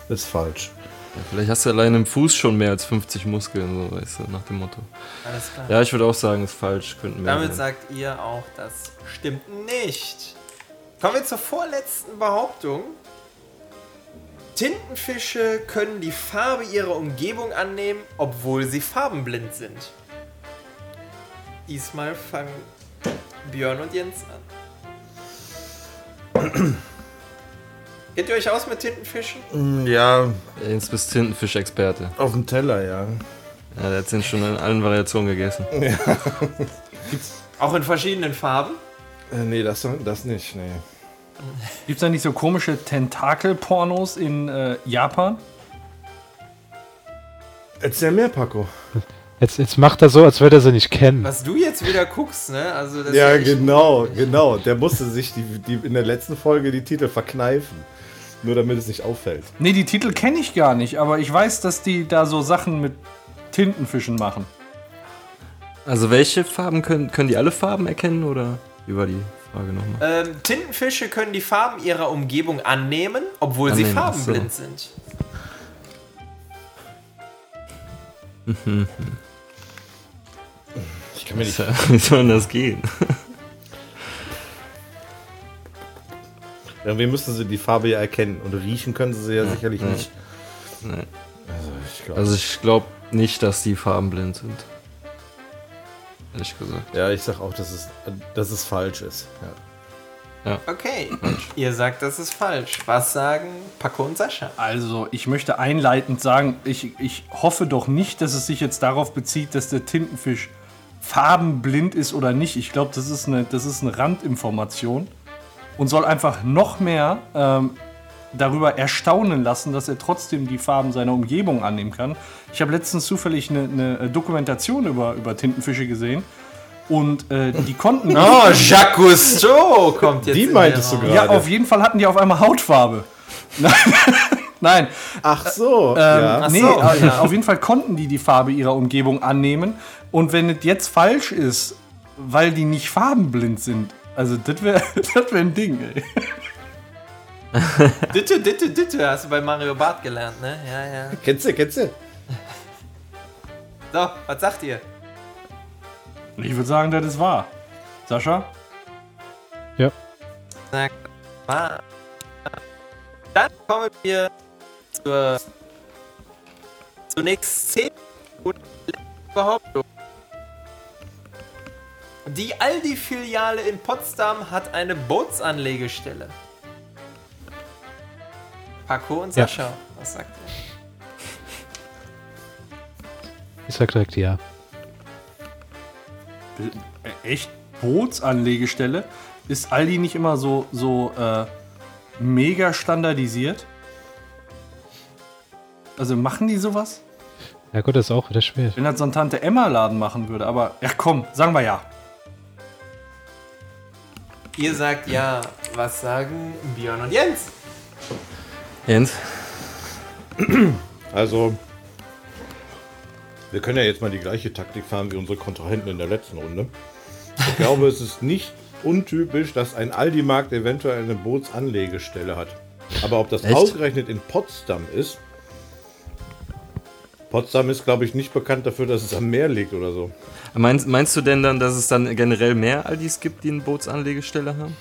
Ist falsch. Ja, vielleicht hast du allein im Fuß schon mehr als 50 Muskeln, so weißt du, nach dem Motto. Alles klar. Ja, ich würde auch sagen, ist falsch. Könnten Damit sein. sagt ihr auch, das stimmt nicht. Kommen wir zur vorletzten Behauptung. Tintenfische können die Farbe ihrer Umgebung annehmen, obwohl sie farbenblind sind. Diesmal fangen Björn und Jens an. Kennt ihr euch aus mit Tintenfischen? Ja, Jens bist Tintenfischexperte. auf dem Teller, ja. Ja, der hat den schon in allen Variationen gegessen. Auch in verschiedenen Farben? Äh, nee, das, das nicht, nee. Gibt es da nicht so komische Tentakel-Pornos in äh, Japan? Erzähl mehr, Paco. Jetzt, jetzt macht er so, als würde er sie nicht kennen. Was du jetzt wieder guckst, ne? Also das Ja, genau, genau. Der musste sich die, die, in der letzten Folge die Titel verkneifen. Nur damit es nicht auffällt. Nee, die Titel kenne ich gar nicht, aber ich weiß, dass die da so Sachen mit Tintenfischen machen. Also welche Farben können, können die alle Farben erkennen oder war die Frage nochmal? Ähm, Tintenfische können die Farben ihrer Umgebung annehmen, obwohl sie Annehmen, so. farbenblind sind. Ich kann mir nicht. Wie soll denn das gehen? Irgendwie müssen sie die Farbe ja erkennen. Und riechen können sie sie ja sicherlich nee. nicht. Nee. Also, ich glaube. Also ich glaube nicht, dass die farbenblind sind. Ehrlich gesagt. ja, ich sag auch, dass es, dass es falsch ist. Ja. Okay, ihr sagt, das ist falsch. Was sagen Paco und Sascha? Also, ich möchte einleitend sagen, ich, ich hoffe doch nicht, dass es sich jetzt darauf bezieht, dass der Tintenfisch farbenblind ist oder nicht. Ich glaube, das, ist eine- das ist eine Randinformation und soll einfach noch mehr ähm, darüber erstaunen lassen, dass er trotzdem die Farben seiner Umgebung annehmen kann. Ich habe letztens zufällig eine, eine Dokumentation über, über Tintenfische gesehen und äh, die konnten. Oh, Jacques Cousteau kommt jetzt. Die meintest du gerade. Ja, auf jeden Fall hatten die auf einmal Hautfarbe. Nein, Ach so. ähm, ja. nee, so, äh, ja. auf jeden Fall konnten die die Farbe ihrer Umgebung annehmen. Und wenn es jetzt falsch ist, weil die nicht farbenblind sind, also das wäre das wär ein Ding, ey. Ditte, ditte, ditte, hast du bei Mario Barth gelernt, ne? Ja, ja. Kennst du, kennst du? So, was sagt ihr? Ich würde sagen, das ist wahr. Sascha? Ja. Wahr. Dann kommen wir zur zunächst 10 und letzten Behauptung. Die Aldi-Filiale in Potsdam hat eine Bootsanlegestelle. Paco und Ja. Sascha, was sagt ihr? Ich sag direkt ja. Äh, Echt? Bootsanlegestelle? Ist Aldi nicht immer so, so äh, mega standardisiert? Also machen die sowas? Ja gut, das ist auch wieder schwer. Wenn das so ein Tante Emma-Laden machen würde, aber ja komm, sagen wir ja. Ihr sagt ja. Was sagen Björn und Jens? Jens? Also, wir können ja jetzt mal die gleiche Taktik fahren wie unsere Kontrahenten in der letzten Runde. Ich glaube, es ist nicht untypisch, dass ein Aldi-Markt eventuell eine Bootsanlegestelle hat. Aber ob das Echt? ausgerechnet in Potsdam ist, Potsdam ist, glaube ich, nicht bekannt dafür, dass es am Meer liegt oder so. Meinst, meinst du denn dann, dass es dann generell mehr Aldis gibt, die eine Bootsanlegestelle haben?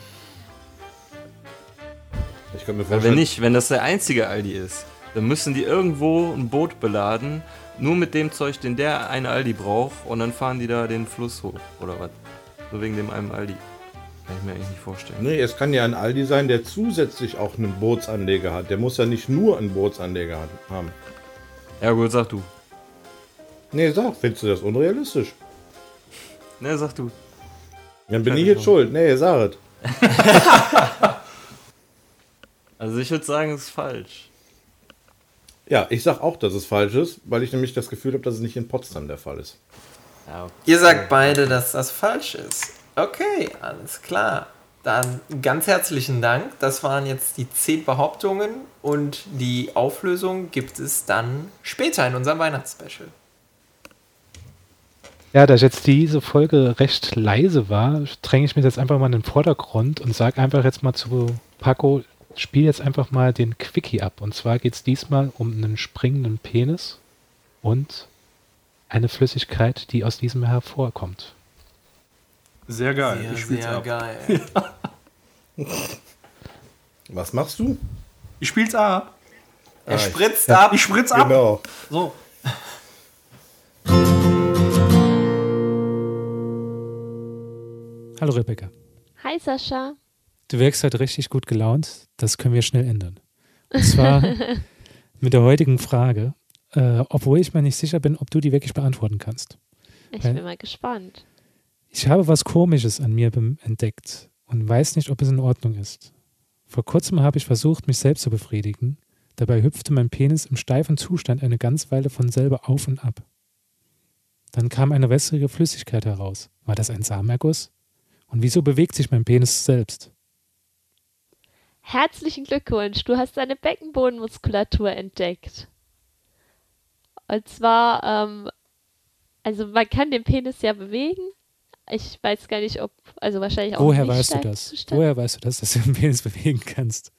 Ich kann mir Weil wenn vorstellen, nicht, wenn das der einzige Aldi ist, dann müssen die irgendwo ein Boot beladen, nur mit dem Zeug, den der eine Aldi braucht, und dann fahren die da den Fluss hoch, oder was? Nur wegen dem einen Aldi. Kann ich mir eigentlich nicht vorstellen. Nee, es kann ja ein Aldi sein, der zusätzlich auch einen Bootsanleger hat. Der muss ja nicht nur einen Bootsanleger haben. Ja gut, sag du. Nee, sag, findest du das unrealistisch? Ne, sag du. Dann bin Kann ich ich jetzt schuld. Nee, sag es. Also ich würde sagen, es ist falsch. Ja, ich sag auch, dass es falsch ist, weil ich nämlich das Gefühl habe, dass es nicht in Potsdam der Fall ist. Ja, okay. Ihr sagt beide, dass das falsch ist. Okay, alles klar. Dann ganz herzlichen Dank. Das waren jetzt die zehn Behauptungen und die Auflösung gibt es dann später in unserem Weihnachtsspecial. Ja, da jetzt diese Folge recht leise war, dränge ich mich jetzt einfach mal in den Vordergrund und sage einfach jetzt mal zu Paco, spiel jetzt einfach mal den Quickie ab. Und zwar geht es diesmal um einen springenden Penis und eine Flüssigkeit, die aus diesem hervorkommt. Sehr geil. Sehr, ich spiel's sehr ab. geil. Was machst du? Ich spiel's ab. Er ich- spritzt ab. Ich spritz ab. Genau. So. Hallo Rebecca. Hi Sascha. Du wirkst heute richtig gut gelaunt. Das können wir schnell ändern. Und zwar mit der heutigen Frage, äh, obwohl ich mir nicht sicher bin, ob du die wirklich beantworten kannst. Ich Weil- bin mal gespannt. Ich habe was Komisches an mir entdeckt und weiß nicht, ob es in Ordnung ist. Vor kurzem habe ich versucht, mich selbst zu befriedigen. Dabei hüpfte mein Penis im steifen Zustand eine ganze Weile von selber auf und ab. Dann kam eine wässrige Flüssigkeit heraus. War das ein Samenerguss? Und wieso bewegt sich mein Penis selbst? Herzlichen Glückwunsch, du hast deine Beckenbodenmuskulatur entdeckt. Und zwar, ähm, also man kann den Penis ja bewegen. Ich weiß gar nicht, ob, also wahrscheinlich auch Woher weißt du das? Zustand. Woher weißt du das, dass du den Penis bewegen kannst?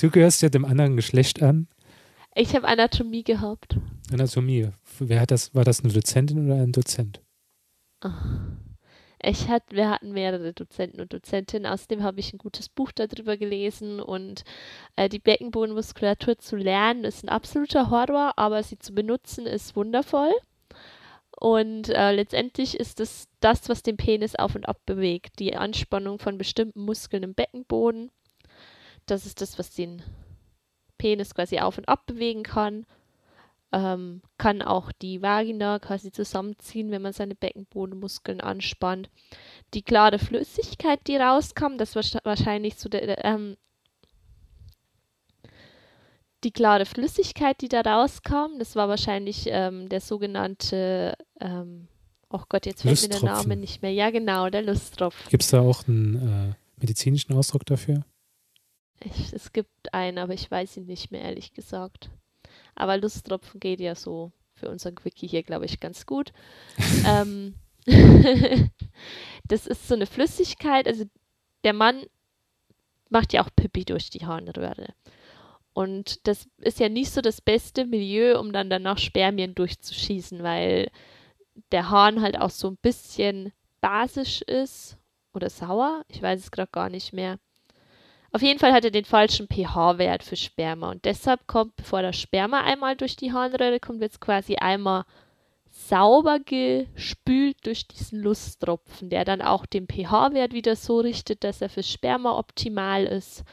Du gehörst ja dem anderen Geschlecht an. Ich habe Anatomie gehabt. Anatomie. Wer hat das? War das eine Dozentin oder ein Dozent? Ich hat, wir hatten mehrere Dozenten und Dozentinnen, außerdem habe ich ein gutes Buch darüber gelesen und äh, die Beckenbodenmuskulatur zu lernen ist ein absoluter Horror, aber sie zu benutzen ist wundervoll. Und äh, letztendlich ist es das, was den Penis auf und ab bewegt, die Anspannung von bestimmten Muskeln im Beckenboden. Das ist das, was den Penis quasi auf und ab bewegen kann. Ähm, kann auch die Vagina quasi zusammenziehen, wenn man seine Beckenbodenmuskeln anspannt. Die klare Flüssigkeit, die rauskam, das war wahrscheinlich so der, ähm, die klare Flüssigkeit, die da rauskam, das war wahrscheinlich ähm, der sogenannte, ähm, oh Gott, jetzt fällt mir der. Name nicht mehr. Ja, genau, der Lusttropfen. Gibt es da auch einen äh, medizinischen Ausdruck dafür? Ich, es gibt einen, aber ich weiß ihn nicht mehr, ehrlich gesagt. Aber Lusttropfen geht ja so für unseren Quickie hier, glaube ich, ganz gut. ähm, das ist so eine Flüssigkeit, also der Mann macht ja auch Pipi durch die Harnröhre. Und das ist ja nicht so das beste Milieu, um dann danach Spermien durchzuschießen, weil der Hahn halt auch so ein bisschen basisch ist oder sauer. Ich weiß es gerade gar nicht mehr. Auf jeden Fall hat er den falschen pH-Wert für Sperma und deshalb kommt, bevor das Sperma einmal durch die Harnröhre kommt, wird es quasi einmal sauber gespült durch diesen Lusttropfen, der dann auch den pH-Wert wieder so richtet, dass er fürs Sperma optimal ist.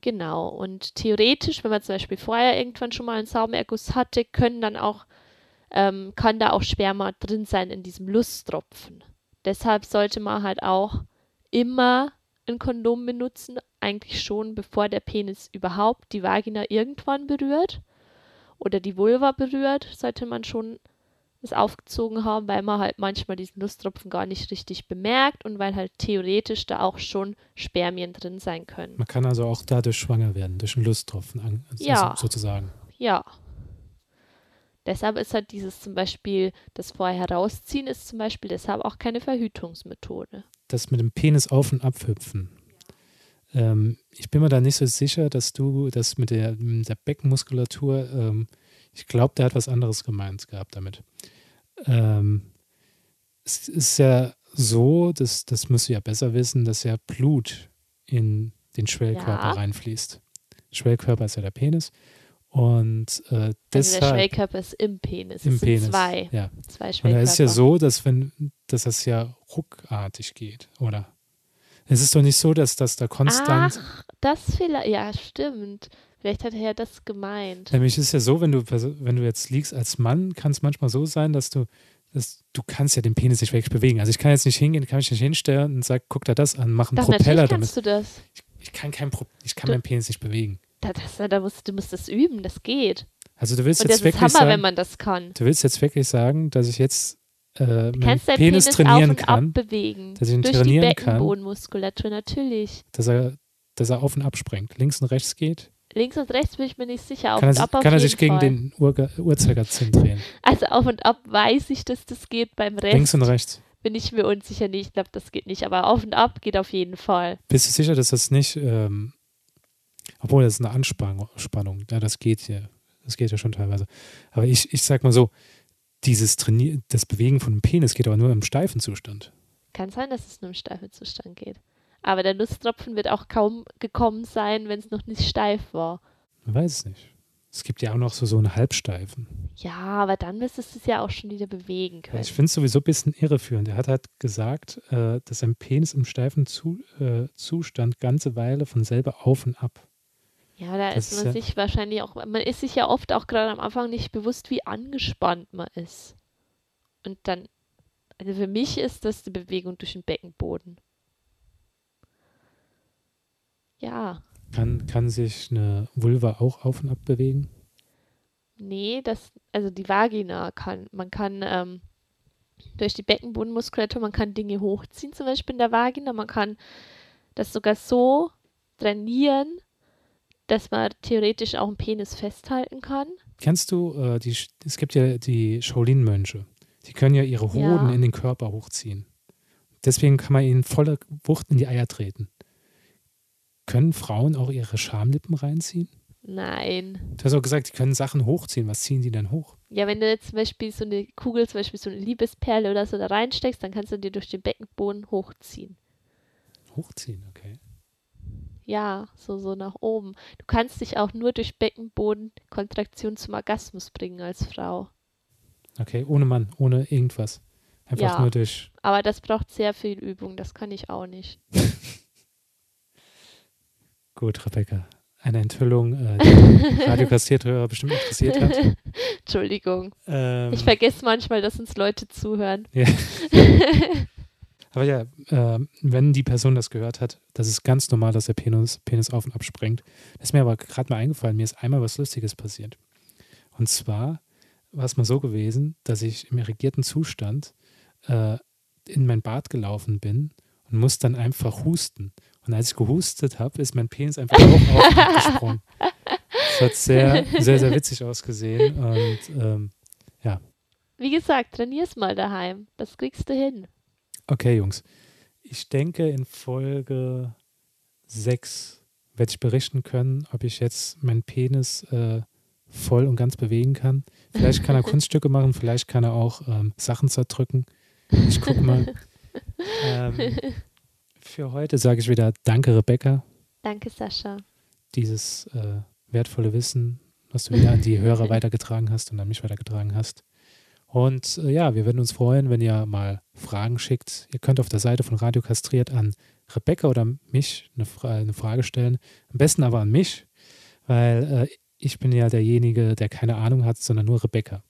Genau, und theoretisch, wenn man zum Beispiel vorher irgendwann schon mal einen Samenerguss hatte, können dann auch, ähm, kann da auch Sperma drin sein in diesem Lusttropfen. Deshalb sollte man halt auch immer ein Kondom benutzen, eigentlich schon bevor der Penis überhaupt die Vagina irgendwann berührt oder die Vulva berührt, sollte man schon es aufgezogen haben, weil man halt manchmal diesen Lusttropfen gar nicht richtig bemerkt und weil halt theoretisch da auch schon Spermien drin sein können. Man kann also auch dadurch schwanger werden, durch einen Lusttropfen also Ja. sozusagen. Ja. Deshalb ist halt dieses zum Beispiel, das vorher herausziehen, ist zum Beispiel deshalb auch keine Verhütungsmethode. Das mit dem Penis auf und abhüpfen. Ähm, ich bin mir da nicht so sicher, dass du das mit der, mit der Beckenmuskulatur, ähm, ich glaube, der hat was anderes gemeint gehabt damit. Ähm, es ist ja so, dass, das musst du ja besser wissen, dass ja Blut in den Schwellkörper Ja. reinfließt. Schwellkörper ist ja der Penis. Und äh, Also der deshalb Schwellkörper ist im Penis. im Penis. zwei, Ja. zwei Und da Schwellkörper. ist ja so, dass wenn, dass das ja ruckartig geht, oder? Es ist doch nicht so, dass das da konstant. Ach, das vielleicht, ja, stimmt. Vielleicht hat er ja das gemeint. Nämlich ist ja so, wenn du, wenn du jetzt liegst als Mann, kann es manchmal so sein, dass du, dass du kannst ja den Penis nicht wirklich bewegen. Also ich kann jetzt nicht hingehen, kann mich nicht hinstellen und sagen, guck dir das an, mach einen Doch, Propeller damit. kannst du das. Ich kann kein Pro ich kann Du- meinen Penis nicht bewegen. Da, das, da musst, du musst das üben, das geht. Also du willst Und das jetzt ist wirklich Hammer, wenn sagen, man das kann. du willst jetzt wirklich sagen, dass ich jetzt äh, meinen Penis, Penis, trainieren kann, bewegen. dass ich ihn Durch die trainieren kann. Beckenbodenmuskulatur, natürlich. dass er, dass er auf und ab springt, links und rechts geht. Links und rechts bin ich mir nicht sicher. Auf kann er, und sich- ab auf kann er sich gegen Fall. den Uhr, Uhrzeigersinn drehen. Also auf und ab weiß ich, dass das geht. Beim Rest Links und rechts. bin ich mir unsicher. Nee, ich glaube, das geht nicht. Aber auf und ab geht auf jeden Fall. Bist du sicher, dass das nicht, ähm, obwohl das ist eine Anspannung, Spannung, ja, das geht ja, das geht ja schon teilweise. Aber ich, ich sag mal so, dieses Trainier das Bewegen von dem Penis geht aber nur im steifen Zustand. Kann sein, dass es nur im steifen Zustand geht. Aber der Lusttropfen wird auch kaum gekommen sein, wenn es noch nicht steif war. Man weiß es nicht. Es gibt ja auch noch so, so einen Halbsteifen. Ja, aber dann müsstest du es ja auch schon wieder bewegen können. ich finde es sowieso ein bisschen irreführend. Er hat halt gesagt, äh, dass sein Penis im steifen Zu äh, Zustand ganze Weile von selber auf und ab. Ja, da Das ist ist man ja- sich wahrscheinlich auch, man ist sich ja oft auch gerade am Anfang nicht bewusst, wie angespannt man ist. Und dann, also für mich ist das die Bewegung durch den Beckenboden. Ja, Kann, kann sich eine Vulva auch auf und ab bewegen? nee, das, also die Vagina kann, man kann ähm, durch die Beckenbodenmuskulatur, man kann Dinge hochziehen, zum Beispiel in der Vagina, man kann das sogar so trainieren, dass man theoretisch auch einen Penis festhalten kann. Kennst du, äh, die, es gibt ja die Shaolin-Mönche. Die können ja ihre Hoden Ja. in den Körper hochziehen. Deswegen kann man ihnen voller Wucht in die Eier treten. Können Frauen auch ihre Schamlippen reinziehen? Nein. Du hast auch gesagt, die können Sachen hochziehen. Was ziehen die denn hoch? Ja, wenn du jetzt zum Beispiel so eine Kugel, zum Beispiel so eine Liebesperle oder so da reinsteckst, dann kannst du dir durch den Beckenboden hochziehen. Hochziehen, okay. Ja, so, so nach oben. Du kannst dich auch nur durch Beckenbodenkontraktion zum Orgasmus bringen als Frau. Okay, ohne Mann, ohne irgendwas. Einfach Ja. nur durch. Aber das braucht sehr viel Übung, das kann ich auch nicht. Gut, Rebecca. Eine Enthüllung, äh, die Radiokassierthörer bestimmt interessiert hat. Entschuldigung. Ähm, Ich vergesse manchmal, dass uns Leute zuhören. Ja. Aber ja, äh, wenn die Person das gehört hat, das ist ganz normal, dass der Penis, Penis auf und ab springt. Das ist mir aber gerade mal eingefallen, mir ist einmal was Lustiges passiert. Und zwar war es mal so gewesen, dass ich im irrigierten Zustand äh, in mein Bad gelaufen bin und musste dann einfach husten. Und als ich gehustet habe, ist mein Penis einfach auch auf und ab gesprungen. Das hat sehr, sehr, sehr witzig ausgesehen. Und ähm, Wie gesagt, trainier's mal daheim. Das kriegst du hin. Okay, Jungs. Ich denke, in Folge 6 werde ich berichten können, ob ich jetzt meinen Penis äh, voll und ganz bewegen kann. Vielleicht kann er Kunststücke machen, vielleicht kann er auch ähm, Sachen zerdrücken. Ich guck mal. ähm, für heute sage ich wieder Danke, Rebecca. Danke, Sascha. Dieses äh, wertvolle Wissen, was du wieder an die Hörer weitergetragen hast und an mich weitergetragen hast. Und äh, ja, wir würden uns freuen, wenn ihr mal Fragen schickt. Ihr könnt auf der Seite von Radio Kastriert an Rebecca oder mich eine, Fra eine Frage stellen. Am besten aber an mich, weil äh, ich bin ja derjenige, der keine Ahnung hat, sondern nur Rebecca.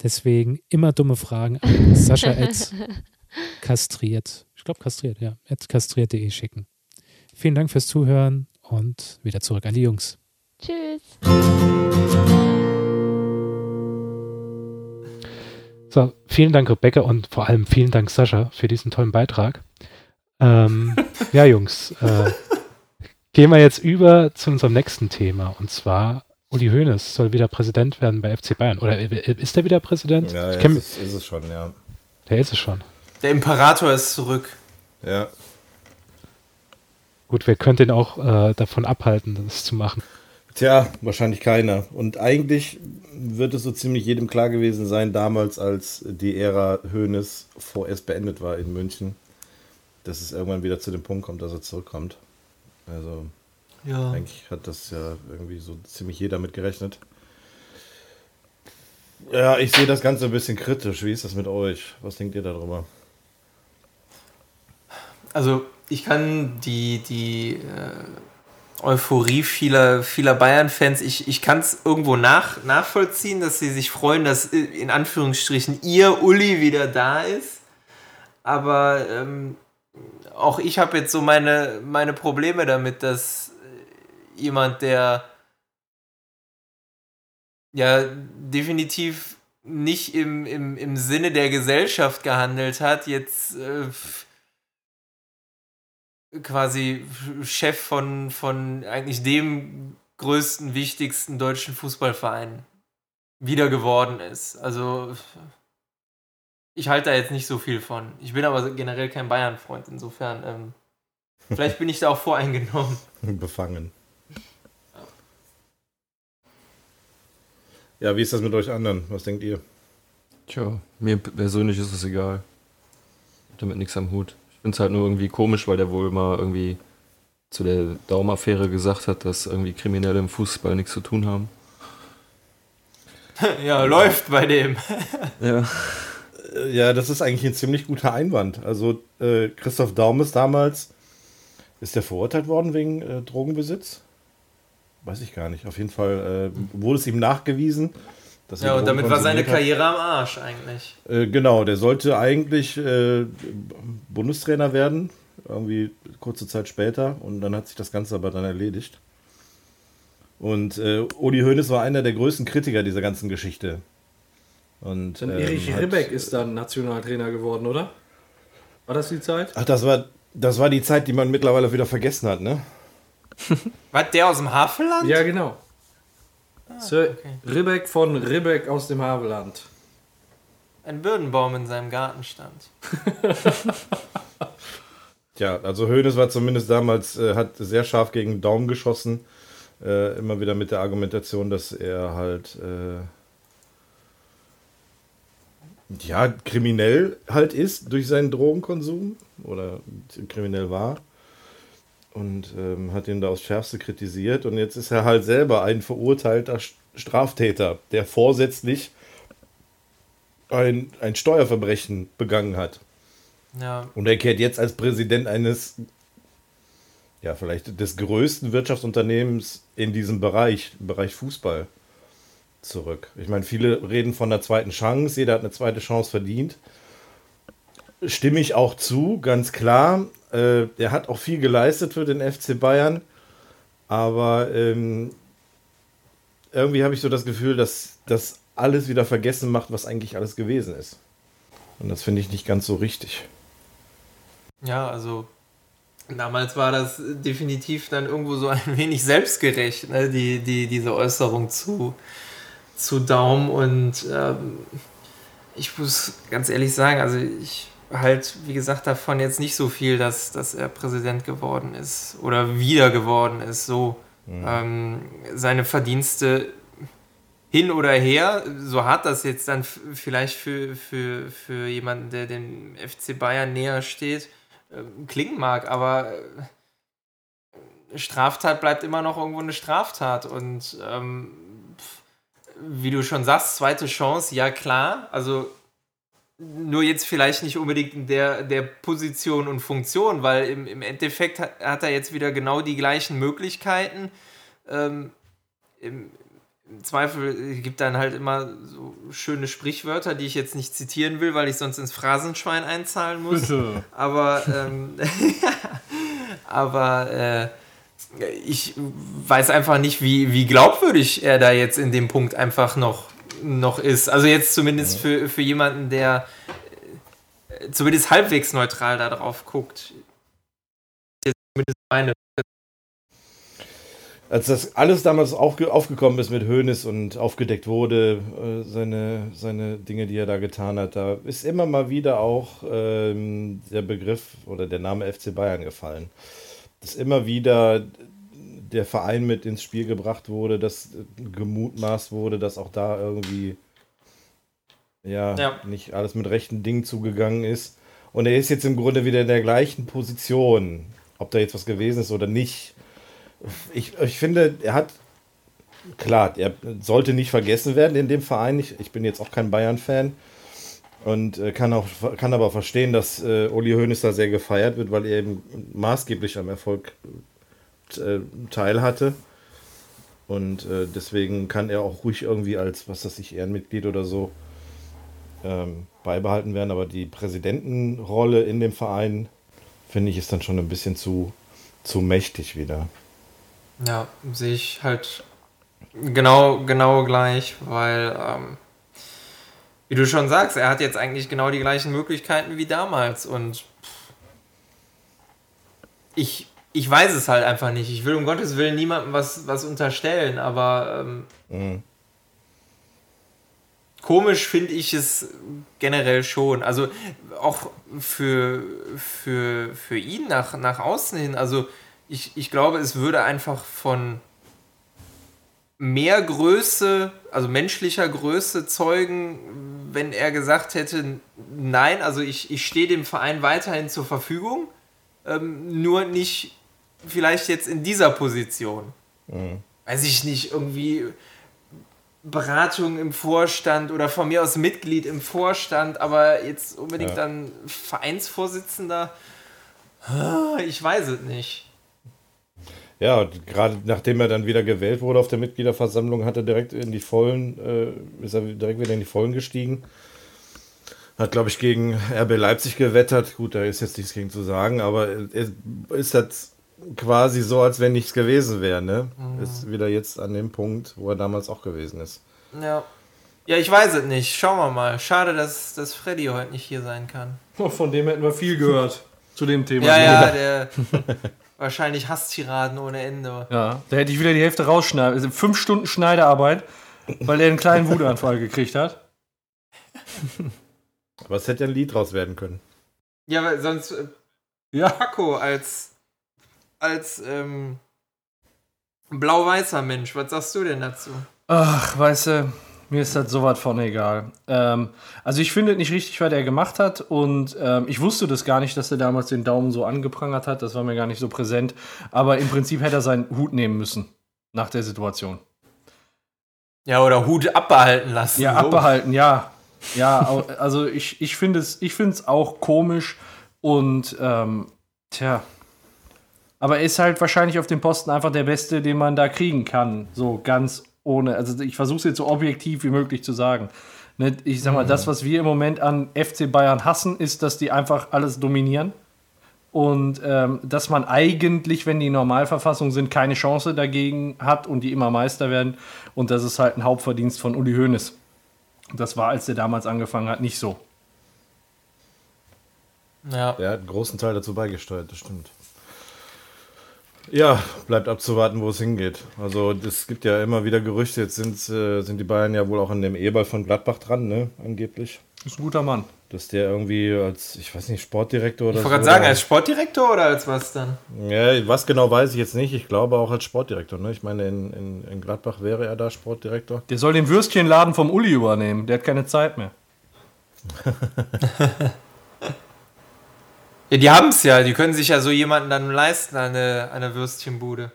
Deswegen immer dumme Fragen an Sascha kastriert. Ich glaube kastriert, ja. At kastriert.de schicken. Vielen Dank fürs Zuhören und wieder zurück an die Jungs. Tschüss. So, vielen Dank, Rebecca, und vor allem vielen Dank, Sascha, für diesen tollen Beitrag. Ähm, ja, Jungs, äh, gehen wir jetzt über zu unserem nächsten Thema. Und zwar, Uli Hoeneß soll wieder Präsident werden bei FC Bayern. Oder äh, ist er wieder Präsident? Ja, ich ist, ist es schon, ja. der ist es schon. Der Imperator ist zurück. Ja, Gut, wer könnte ihn auch äh, davon abhalten, das zu machen? Tja, wahrscheinlich keiner. Und eigentlich wird es so ziemlich jedem klar gewesen sein, damals, als die Ära Hoeneß vorerst beendet war in München, dass es irgendwann wieder zu dem Punkt kommt, dass er zurückkommt. Also Ja. eigentlich hat das ja irgendwie so ziemlich jeder mit gerechnet. Ja, ich sehe das Ganze ein bisschen kritisch. Wie ist das mit euch? Was denkt ihr darüber? Also ich kann die, die äh, Euphorie vieler, vieler Bayern-Fans, ich, ich kann es irgendwo nach, nachvollziehen, dass sie sich freuen, dass äh, in Anführungsstrichen ihr Uli wieder da ist. Aber ähm, auch ich habe jetzt so meine, meine Probleme damit, dass äh, jemand, der ja definitiv nicht im, im, im Sinne der Gesellschaft gehandelt hat, jetzt äh, quasi Chef von, von eigentlich dem größten, wichtigsten deutschen Fußballverein wieder geworden ist. Also ich halte da jetzt nicht so viel von. Ich bin aber generell kein Bayern-Freund, insofern ähm, vielleicht bin ich da auch voreingenommen. Befangen. Ja, wie ist das mit euch anderen? Was denkt ihr? Tja, mir persönlich ist es egal. Ich hab damit nichts am Hut. Ich finde es halt nur irgendwie komisch, weil der wohl mal irgendwie zu der Daumaffäre gesagt hat, dass irgendwie Kriminelle im Fußball nichts zu tun haben. ja, läuft bei dem. Ja. Ja, das ist eigentlich ein ziemlich guter Einwand. Also äh, Christoph Daum ist damals, ist der verurteilt worden wegen äh, Drogenbesitz? Weiß ich gar nicht. Auf jeden Fall äh, wurde es ihm nachgewiesen. Ja, und damit war seine hat. Karriere am Arsch eigentlich. Äh, genau, der sollte eigentlich äh, Bundestrainer werden, irgendwie kurze Zeit später. Und dann hat sich das Ganze aber dann erledigt. Und äh, Uli Hoeneß war einer der größten Kritiker dieser ganzen Geschichte. Und, Dann ähm, Erich hat- Ribbeck ist dann Nationaltrainer geworden, oder? War das die Zeit? Ach, das war, das war die Zeit, die man mittlerweile wieder vergessen hat, ne? Was, der aus dem Havelland? Ja, genau. Sir Ribbeck von Ribbeck aus dem Havelland. Ein Birnbaum in seinem Garten stand. Tja, also Hoeneß war zumindest damals, äh, hat sehr scharf gegen den Daumen geschossen. Äh, immer wieder mit der Argumentation, dass er halt äh, ja, kriminell halt ist durch seinen Drogenkonsum oder kriminell war. Und ähm, hat ihn da aufs Schärfste kritisiert. Und jetzt ist er halt selber ein verurteilter St- Straftäter, der vorsätzlich ein, ein Steuerverbrechen begangen hat. Ja, Und er kehrt jetzt als Präsident eines, ja, vielleicht des größten Wirtschaftsunternehmens in diesem Bereich, im Bereich Fußball, zurück. Ich meine, viele reden von der zweiten Chance, jeder hat eine zweite Chance verdient. Stimme ich auch zu, ganz klar. Äh, er hat auch viel geleistet für den FC Bayern, aber ähm, irgendwie habe ich so das Gefühl, dass das alles wieder vergessen macht, was eigentlich alles gewesen ist. Und das finde ich nicht ganz so richtig. ja, also damals war das definitiv dann irgendwo so ein wenig selbstgerecht, ne? die, die, diese Äußerung zu, zu Daum. Und ähm, ich muss ganz ehrlich sagen, also ich halt, wie gesagt, davon jetzt nicht so viel, dass, dass er Präsident geworden ist oder wieder geworden ist. So ähm, seine Verdienste hin oder her, so hart das jetzt dann vielleicht für, für, für jemanden, der dem FC Bayern näher steht, ähm, klingen mag, aber äh, Straftat bleibt immer noch irgendwo eine Straftat und ähm, wie du schon sagst, zweite Chance, ja klar, also nur jetzt vielleicht nicht unbedingt in der, der Position und Funktion, weil im, im Endeffekt hat, hat er jetzt wieder genau die gleichen Möglichkeiten. Ähm, im, Im Zweifel gibt dann halt immer so schöne Sprichwörter, die ich jetzt nicht zitieren will, weil ich sonst ins Phrasenschwein einzahlen muss. Bitte. Aber, ähm, aber äh, ich weiß einfach nicht, wie, wie glaubwürdig er da jetzt in dem Punkt einfach noch, noch ist. Also jetzt zumindest für, für jemanden, der äh, zumindest halbwegs neutral da drauf guckt. Zumindest meine. Als das alles damals aufge aufgekommen ist mit Hoeneß und aufgedeckt wurde, äh, seine, seine Dinge, die er da getan hat, da ist immer mal wieder auch ähm, der Begriff oder der Name FC Bayern gefallen. Dass immer wieder der Verein mit ins Spiel gebracht wurde, dass gemutmaßt wurde, dass auch da irgendwie ja, Ja. nicht alles mit rechten Dingen zugegangen ist. Und er ist jetzt im Grunde wieder in der gleichen Position, ob da jetzt was gewesen ist oder nicht. Ich, ich finde, er hat, klar, er sollte nicht vergessen werden in dem Verein. Ich, ich bin jetzt auch kein Bayern-Fan und äh, kann, auch, kann aber verstehen, dass äh, Uli Hoeneß da sehr gefeiert wird, weil er eben maßgeblich am Erfolg äh, teil hatte. Und äh, deswegen kann er auch ruhig irgendwie als, was weiß ich, Ehrenmitglied oder so ähm, beibehalten werden. Aber die Präsidentenrolle in dem Verein, finde ich, ist dann schon ein bisschen zu, zu mächtig wieder. Ja, sehe ich halt genau, genau gleich, weil, ähm, wie du schon sagst, er hat jetzt eigentlich genau die gleichen Möglichkeiten wie damals und ich, ich weiß es halt einfach nicht. Ich will um Gottes Willen niemandem was, was unterstellen, aber ähm, Mhm. komisch finde ich es generell schon. Also auch für, für, für ihn nach, nach außen hin. Also ich, ich glaube, es würde einfach von mehr Größe, also menschlicher Größe zeugen, wenn er gesagt hätte, nein, also ich, ich stehe dem Verein weiterhin zur Verfügung, ähm, nur nicht vielleicht jetzt in dieser Position. Mhm. Weiß ich nicht, irgendwie Beratung im Vorstand oder von mir aus Mitglied im Vorstand, aber jetzt unbedingt Ja. dann Vereinsvorsitzender. Ah, Ich weiß es nicht. Ja, gerade nachdem er dann wieder gewählt wurde auf der Mitgliederversammlung, hat er direkt in die Vollen, äh, ist er direkt wieder in die Vollen gestiegen. Hat, glaube ich, gegen RB Leipzig gewettert. Gut, da ist jetzt nichts gegen zu sagen, aber ist das quasi so, als wenn nichts gewesen wäre, ne? Ist wieder jetzt an dem Punkt, wo er damals auch gewesen ist. Ja. Ja, ich weiß es nicht. Schauen wir mal. Schade, dass, dass Freddy heute nicht hier sein kann. Oh, Von dem hätten wir viel gehört zu dem Thema. Ja, ja, der wahrscheinlich Hasstiraden ohne Ende. Ja, da hätte ich wieder die Hälfte rausschneiden. Also fünf Stunden Schneiderarbeit, weil er einen kleinen Wutanfall gekriegt hat. Aber es hätte ja ein Lied draus werden können. Ja, weil sonst äh, Ja. Paco als als ähm, blau-weißer Mensch. Was sagst du denn dazu? Ach, weißt du, mir ist das sowas von egal. Ähm, also ich finde nicht richtig, was er gemacht hat und ähm, ich wusste das gar nicht, dass er damals den Daumen so angeprangert hat. Das war mir gar nicht so präsent. Aber im Prinzip hätte er seinen Hut nehmen müssen nach der Situation. Ja, oder Hut abbehalten lassen. Ja, so. abbehalten, ja. Ja, also ich, ich finde es ich finde es auch komisch und ähm, tja. Aber er ist halt wahrscheinlich auf dem Posten einfach der Beste, den man da kriegen kann. So ganz ohne. Also ich versuche es jetzt so objektiv wie möglich zu sagen. Ne, ich sag mal, das, was wir im Moment an FC Bayern hassen, ist, dass die einfach alles dominieren. Und ähm, dass man eigentlich, wenn die in Normalverfassung sind, keine Chance dagegen hat und die immer Meister werden. Und das ist halt ein Hauptverdienst von Uli Hoeneß. Das war, als der damals angefangen hat, nicht so. Ja. Der hat einen großen Teil dazu beigesteuert, das stimmt. Ja, bleibt abzuwarten, wo es hingeht. Also es gibt ja immer wieder Gerüchte, jetzt sind, äh, sind die Bayern ja wohl auch an dem Eherball von Gladbach dran, ne, angeblich. Ist ein guter Mann. Dass der irgendwie als, ich weiß nicht, Sportdirektor oder Ich so. wollte gerade sagen, als Sportdirektor oder als was dann? Ja, was genau weiß ich jetzt nicht. Ich glaube auch als Sportdirektor, ne? Ich meine, in, in, in Gladbach wäre er da Sportdirektor. Der soll den Würstchenladen vom Uli übernehmen. Der hat keine Zeit mehr. Ja, die haben es ja. Die können sich ja so jemanden dann leisten, eine, eine Würstchenbude.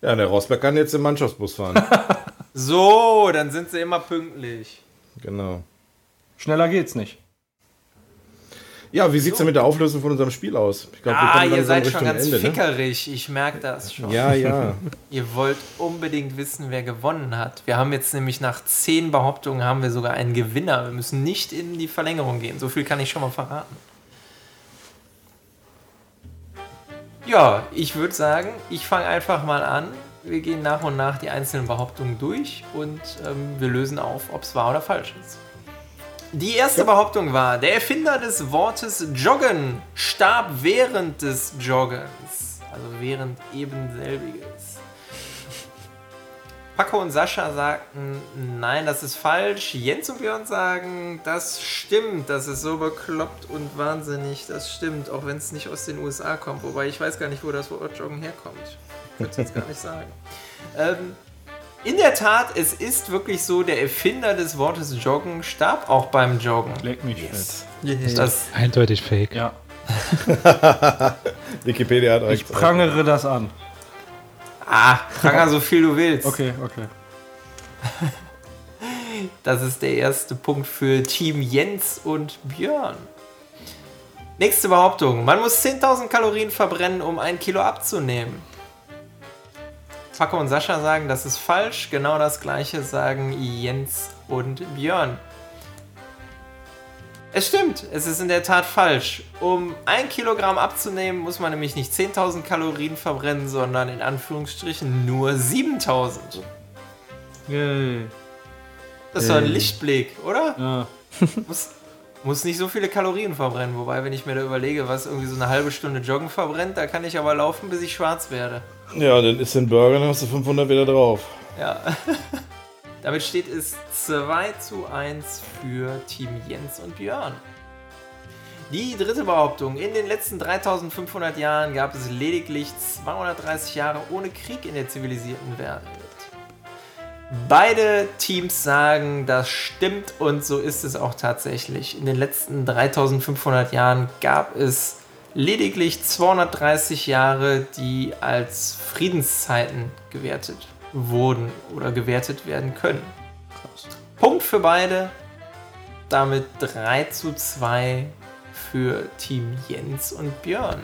Ja, der Rosberg kann jetzt im Mannschaftsbus fahren. So, dann sind sie immer pünktlich. genau. Schneller geht's nicht. Ja, wie sieht's denn mit der Auflösung von unserem Spiel aus? Ich glaube, Ah, ihr seid schon ganz fickerig. Ich merke das schon. Ja, ja. Ihr wollt unbedingt wissen, wer gewonnen hat. Wir haben jetzt nämlich nach zehn Behauptungen haben wir sogar einen Gewinner. Wir müssen nicht in die Verlängerung gehen. So viel kann ich schon mal verraten. Ja, ich würde sagen, ich fange einfach mal an. Wir gehen nach und nach die einzelnen Behauptungen durch und ähm, wir lösen auf, ob es wahr oder falsch ist. Die erste Behauptung war, der Erfinder des Wortes Joggen starb während des Joggens. Also während eben selbiges. Paco und Sascha sagten, nein, das ist falsch. Jens und Björn sagen, das stimmt, das ist so bekloppt und wahnsinnig. Das stimmt, auch wenn es nicht aus den USA kommt. Wobei ich weiß gar nicht, wo das Wort Joggen herkommt. Ich würde es jetzt gar nicht sagen. Ähm, in der Tat, es ist wirklich so, der Erfinder des Wortes Joggen starb auch beim Joggen. Leck mich fett. Das, Eindeutig fake. Ja. Wikipedia hat Ich recht. prangere das an. Ah, pranger so viel du willst. Okay, okay. Das ist der erste Punkt für Team Jens und Björn. Nächste Behauptung. Man muss 10.000 Kalorien verbrennen, um ein Kilo abzunehmen. Paco und Sascha sagen, das ist falsch. Genau das gleiche sagen Jens und Björn. Es stimmt, es ist in der Tat falsch. Um ein Kilogramm abzunehmen, muss man nämlich nicht 10.000 Kalorien verbrennen, sondern in Anführungsstrichen nur 7.000. Yay. Das ist doch ein Lichtblick, oder? Ja. muss, muss nicht so viele Kalorien verbrennen. Wobei, wenn ich mir da überlege, was irgendwie so eine halbe Stunde Joggen verbrennt, da kann ich aber laufen, bis ich schwarz werde. Ja, dann ist den Burger, dann hast du 500 wieder drauf. Ja. Damit steht es 2 zu 1 für Team Jens und Björn. Die dritte Behauptung. In den letzten 3500 Jahren gab es lediglich 230 Jahre ohne Krieg in der zivilisierten Welt. Beide Teams sagen, das stimmt und so ist es auch tatsächlich. In den letzten 3500 Jahren gab es lediglich 230 Jahre, die als Friedenszeiten gewertet wurden oder gewertet werden können. Punkt für beide. Damit 3 zu 2 für Team Jens und Björn.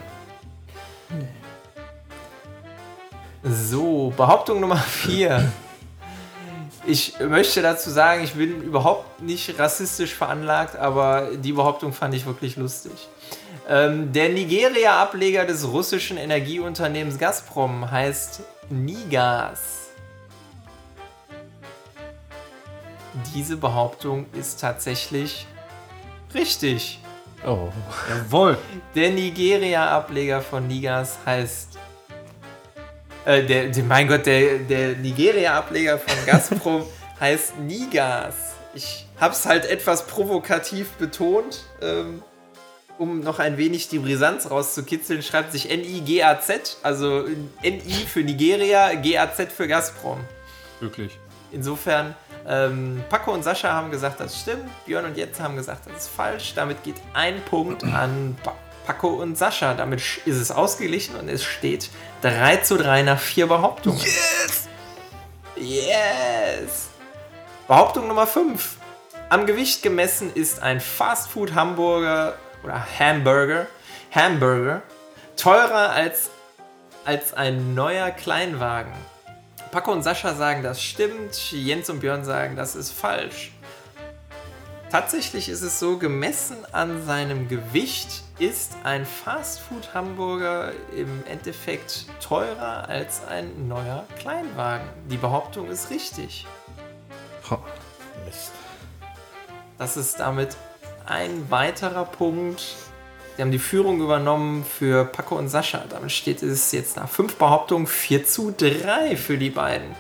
So, Behauptung Nummer 4. Ich möchte dazu sagen, ich bin überhaupt nicht rassistisch veranlagt, aber die Behauptung fand ich wirklich lustig. Ähm, der Nigeria-Ableger des russischen Energieunternehmens Gazprom heißt Nigas. Diese Behauptung ist tatsächlich richtig. Oh. Jawohl. Der Nigeria-Ableger von Nigas heißt. Äh, der, der, mein Gott, der, der Nigeria-Ableger von Gazprom heißt Nigas. Ich hab's halt etwas provokativ betont, ähm, um noch ein wenig die Brisanz rauszukitzeln. Schreibt sich N-I-G-A-Z, also N-I für Nigeria, G-A-Z für Gazprom. Wirklich. Insofern, ähm, Paco und Sascha haben gesagt, das stimmt. Björn und Jens haben gesagt, das ist falsch. Damit geht ein Punkt an pa Paco und Sascha. Damit ist es ausgeglichen und es steht 3 zu 3 nach vier Behauptungen. Yes! Yes! Behauptung Nummer 5. Am Gewicht gemessen ist ein Fastfood-Hamburger oder Hamburger, Hamburger teurer als, als ein neuer Kleinwagen. Paco und Sascha sagen, das stimmt. Jens und Björn sagen, das ist falsch. Tatsächlich ist es so, gemessen an seinem Gewicht ist ein Fastfood-Hamburger im Endeffekt teurer als ein neuer Kleinwagen. Die Behauptung ist richtig. Mist. Das ist damit ein weiterer Punkt. Sie haben die Führung übernommen für Paco und Sascha. Damit steht es jetzt nach fünf Behauptungen 4 zu 3 für die beiden.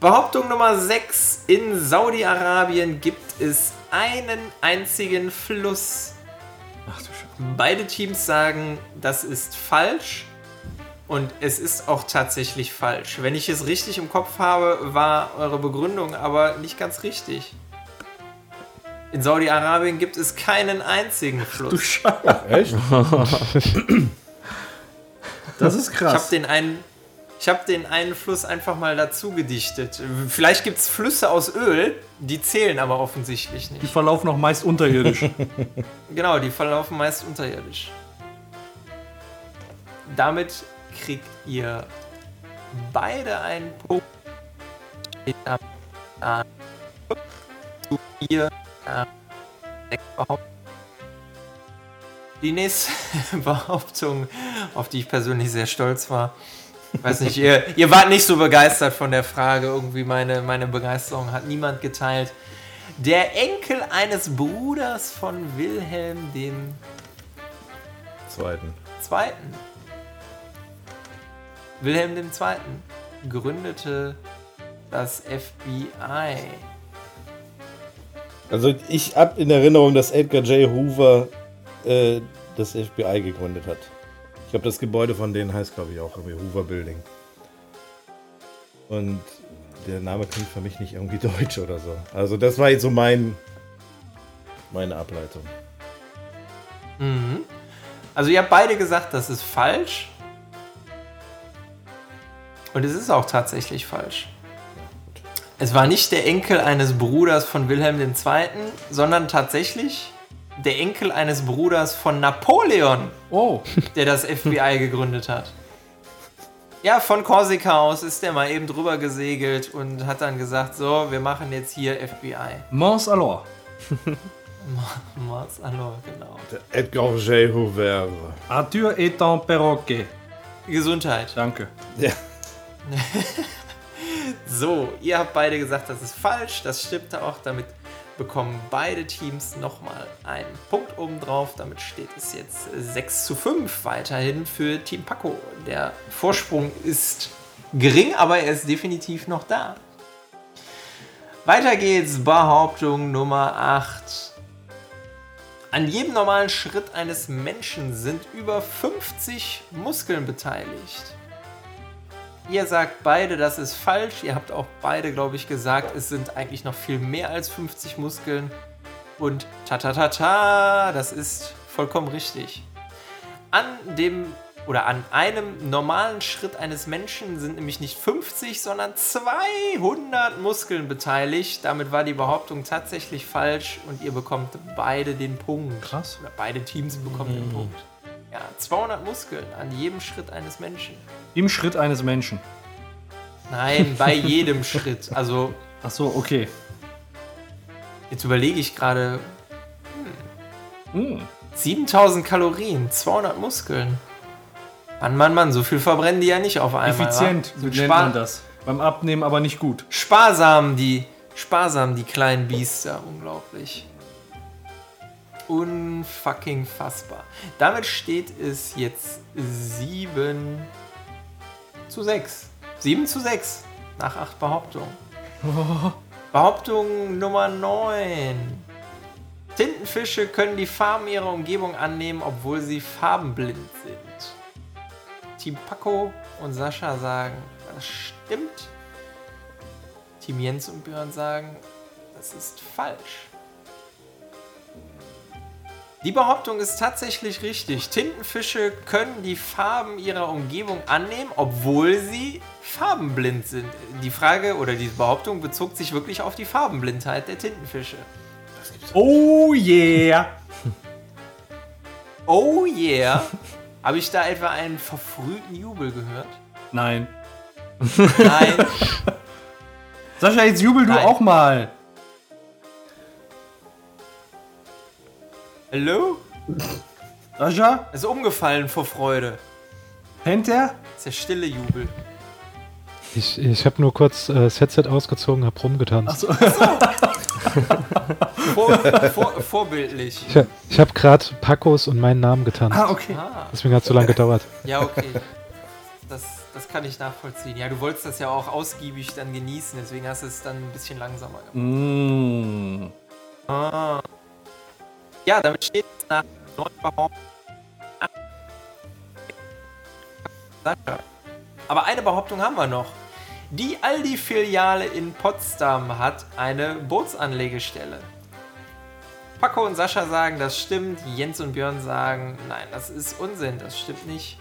Behauptung Nummer 6. In Saudi-Arabien gibt es einen einzigen Fluss. Ach du Scheiße. Beide Teams sagen, das ist falsch. Und es ist auch tatsächlich falsch. Wenn ich es richtig im Kopf habe, war eure Begründung aber nicht ganz richtig. In Saudi-Arabien gibt es keinen einzigen Du Fluss. Scheiße. Echt? Das ist Ich habe krass. den einen. Ich habe den einen Fluss einfach mal dazu gedichtet. Vielleicht gibt es Flüsse aus Öl, die zählen aber offensichtlich Die nicht. verlaufen auch meist unterirdisch. Genau, die verlaufen meist unterirdisch. Damit kriegt ihr beide einen Punkt. Steht am- an zu Behauptungen. Die nächste Behauptung, auf die ich persönlich sehr stolz war. Weiß nicht, ihr, ihr wart nicht so begeistert von der Frage. Irgendwie meine, meine Begeisterung hat niemand geteilt. Der Enkel eines Bruders von Wilhelm dem Zweiten. Zweiten. Wilhelm dem Zweiten gründete das FBI. Also ich habe in Erinnerung, dass Edgar J. Hoover äh, das FBI gegründet hat. Ich glaube, das Gebäude von denen heißt, glaube ich, auch irgendwie Hoover Building. Und der Name klingt für mich nicht irgendwie deutsch oder so. Also das war jetzt so mein meine Ableitung. Mhm. Also ihr habt beide gesagt, das ist falsch. Und es ist auch tatsächlich falsch. Es war nicht der Enkel eines Bruders von Wilhelm II., sondern tatsächlich der Enkel eines Bruders von Napoleon, Oh, der das FBI gegründet hat. Ja, von Korsika aus ist der mal eben drüber gesegelt und hat dann gesagt, so, wir machen jetzt hier FBI. Mons alors. Mars alors, genau. Der Edgar J. Hoover. Arthur est un perroquet. Gesundheit. Danke. Ja. So, ihr habt beide gesagt, das ist falsch. Das stimmte auch. Damit bekommen beide Teams nochmal einen Punkt obendrauf. Damit steht es jetzt 6 zu 5 weiterhin für Team Paco. Der Vorsprung ist gering, aber er ist definitiv noch da. Weiter geht's. Behauptung Nummer 8. An jedem normalen Schritt eines Menschen sind über 50 Muskeln beteiligt. Ihr sagt beide, das ist falsch. Ihr habt auch beide, glaube ich, gesagt, es sind eigentlich noch viel mehr als 50 Muskeln. Und ta ta ta ta, das ist vollkommen richtig. An dem oder an einem normalen Schritt eines Menschen sind nämlich nicht 50, sondern 200 Muskeln beteiligt. Damit war die Behauptung tatsächlich falsch und ihr bekommt beide den Punkt. Krass. Oder beide Teams bekommen den Punkt. Ja, 200 Muskeln an jedem Schritt eines Menschen. Im Schritt eines Menschen. Nein, bei jedem Schritt. Also Ach so, okay. Jetzt überlege ich gerade. Hm. 7000 Kalorien, 200 Muskeln. Mann, Mann, Mann, so viel verbrennen die ja nicht auf einmal. Effizient, wa? so nennt man das. Beim Abnehmen aber nicht gut. Sparsam, die, sparsam, die kleinen Biester, unglaublich. Unfucking fassbar. Damit steht es jetzt 7 zu 6. 7 zu 6 nach 8 Behauptungen. Behauptung Nummer 9. Tintenfische können die Farben ihrer Umgebung annehmen, obwohl sie farbenblind sind. Team Paco und Sascha sagen, das stimmt. Team Jens und Björn sagen, das ist falsch. Die Behauptung ist tatsächlich richtig. Tintenfische können die Farben ihrer Umgebung annehmen, obwohl sie farbenblind sind. Die Frage oder die Behauptung bezog sich wirklich auf die Farbenblindheit der Tintenfische. Oh yeah! Oh yeah! Habe ich da etwa einen verfrühten Jubel gehört? Nein. Nein. Sascha, jetzt jubel du Nein. auch mal. Hallo? Sascha, Er ist umgefallen vor Freude. pennt er? Das ist der stille Jubel. Ich, ich habe nur kurz äh, das Headset ausgezogen, habe rumgetanzt. Vor, vor, vorbildlich. Ich, hab- ich habe gerade Pacos und meinen Namen getanzt. Ah, okay. Ah, Deswegen hat es so lange gedauert. ja, okay. Das, das kann ich nachvollziehen. Ja, du wolltest das ja auch ausgiebig dann genießen, deswegen hast du es dann ein bisschen langsamer gemacht. Mm. Ah. Ja, damit steht es nach neun Behauptungen. Aber eine Behauptung haben wir noch. Die Aldi-Filiale in Potsdam hat eine Bootsanlegestelle. Paco und Sascha sagen, das stimmt. Jens und Björn sagen, nein, das ist Unsinn, das stimmt nicht.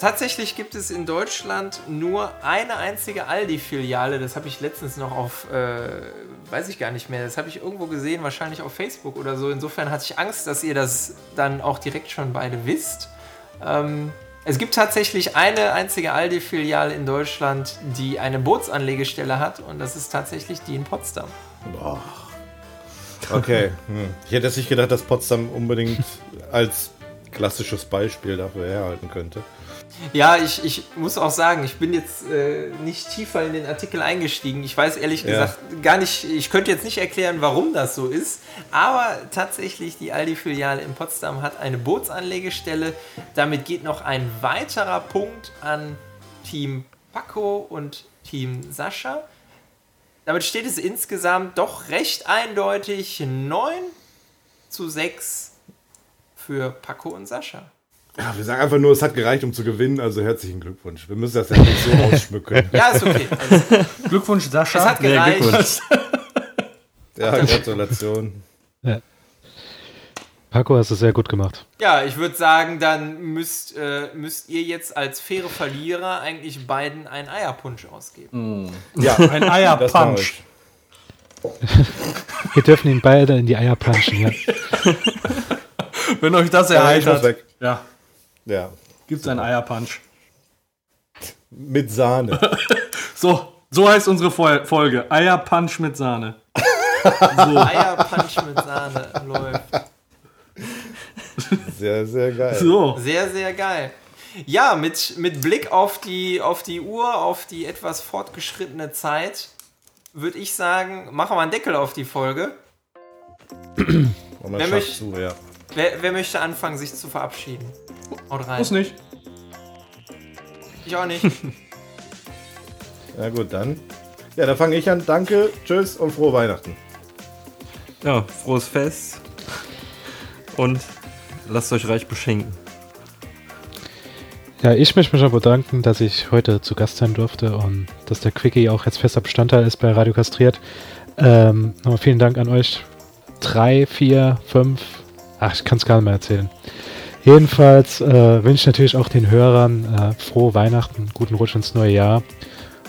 Tatsächlich gibt es in Deutschland nur eine einzige Aldi-Filiale. Das habe ich letztens noch auf, äh, weiß ich gar nicht mehr, das habe ich irgendwo gesehen, wahrscheinlich auf Facebook oder so. Insofern hatte ich Angst, dass ihr das dann auch direkt schon beide wisst. Ähm, es gibt tatsächlich eine einzige Aldi-Filiale in Deutschland, die eine Bootsanlegestelle hat und das ist tatsächlich die in Potsdam. Boah. Okay. Hm. Ich hätte jetzt nicht gedacht, dass Potsdam unbedingt als klassisches Beispiel dafür herhalten könnte. Ja, ich, ich muss auch sagen, ich bin jetzt äh, nicht tiefer in den Artikel eingestiegen. Ich weiß ehrlich Ja. gesagt gar nicht, ich könnte jetzt nicht erklären, warum das so ist. Aber tatsächlich, die Aldi-Filiale in Potsdam hat eine Bootsanlegestelle. Damit geht noch ein weiterer Punkt an Team Paco und Team Sascha. Damit steht es insgesamt doch recht eindeutig 9 zu 6 für Paco und Sascha. Ja, wir sagen einfach nur, es hat gereicht, um zu gewinnen, also herzlichen Glückwunsch. Wir müssen das ja nicht so ausschmücken. Ja, ist okay. Also, Glückwunsch, Sascha. es hat gereicht. Ja, Gratulation. Paco hast es sehr gut gemacht. Ja, ich würde sagen, dann müsst, äh, müsst ihr jetzt als faire Verlierer eigentlich beiden einen Eierpunsch ausgeben. Ja, Ein ich. Wir dürfen ihn beide in die Eier punchen, ja. Wenn euch das Ja, ich muss erheitert, weg. Ja, Ja, gibt's einen Eierpunch. mit Sahne. So, so heißt unsere Fol Folge. Eierpunch mit Sahne. Eierpunch mit Sahne läuft. Sehr, sehr geil. So. Sehr, sehr geil. Ja, mit, mit Blick auf die, auf die Uhr, auf die etwas fortgeschrittene Zeit, würde ich sagen, machen wir einen Deckel auf die Folge. Wer möcht- zu, ja. Wer, wer möchte anfangen, sich zu verabschieden? Haut rein. Muss nicht. Ich auch nicht. Na gut, dann. Ja, dann fange ich an. Danke, tschüss und frohe Weihnachten. Ja, frohes Fest. Und lasst euch reich beschenken. Ja, ich möchte mich noch bedanken, dass ich heute zu Gast sein durfte und dass der Quickie auch jetzt fester Bestandteil ist bei Radio Kastriert. Ähm, nochmal vielen Dank an euch. Drei, vier, fünf, ach, ich kann es gar nicht mehr erzählen. Jedenfalls äh, wünsche ich natürlich auch den Hörern äh, frohe Weihnachten, guten Rutsch ins neue Jahr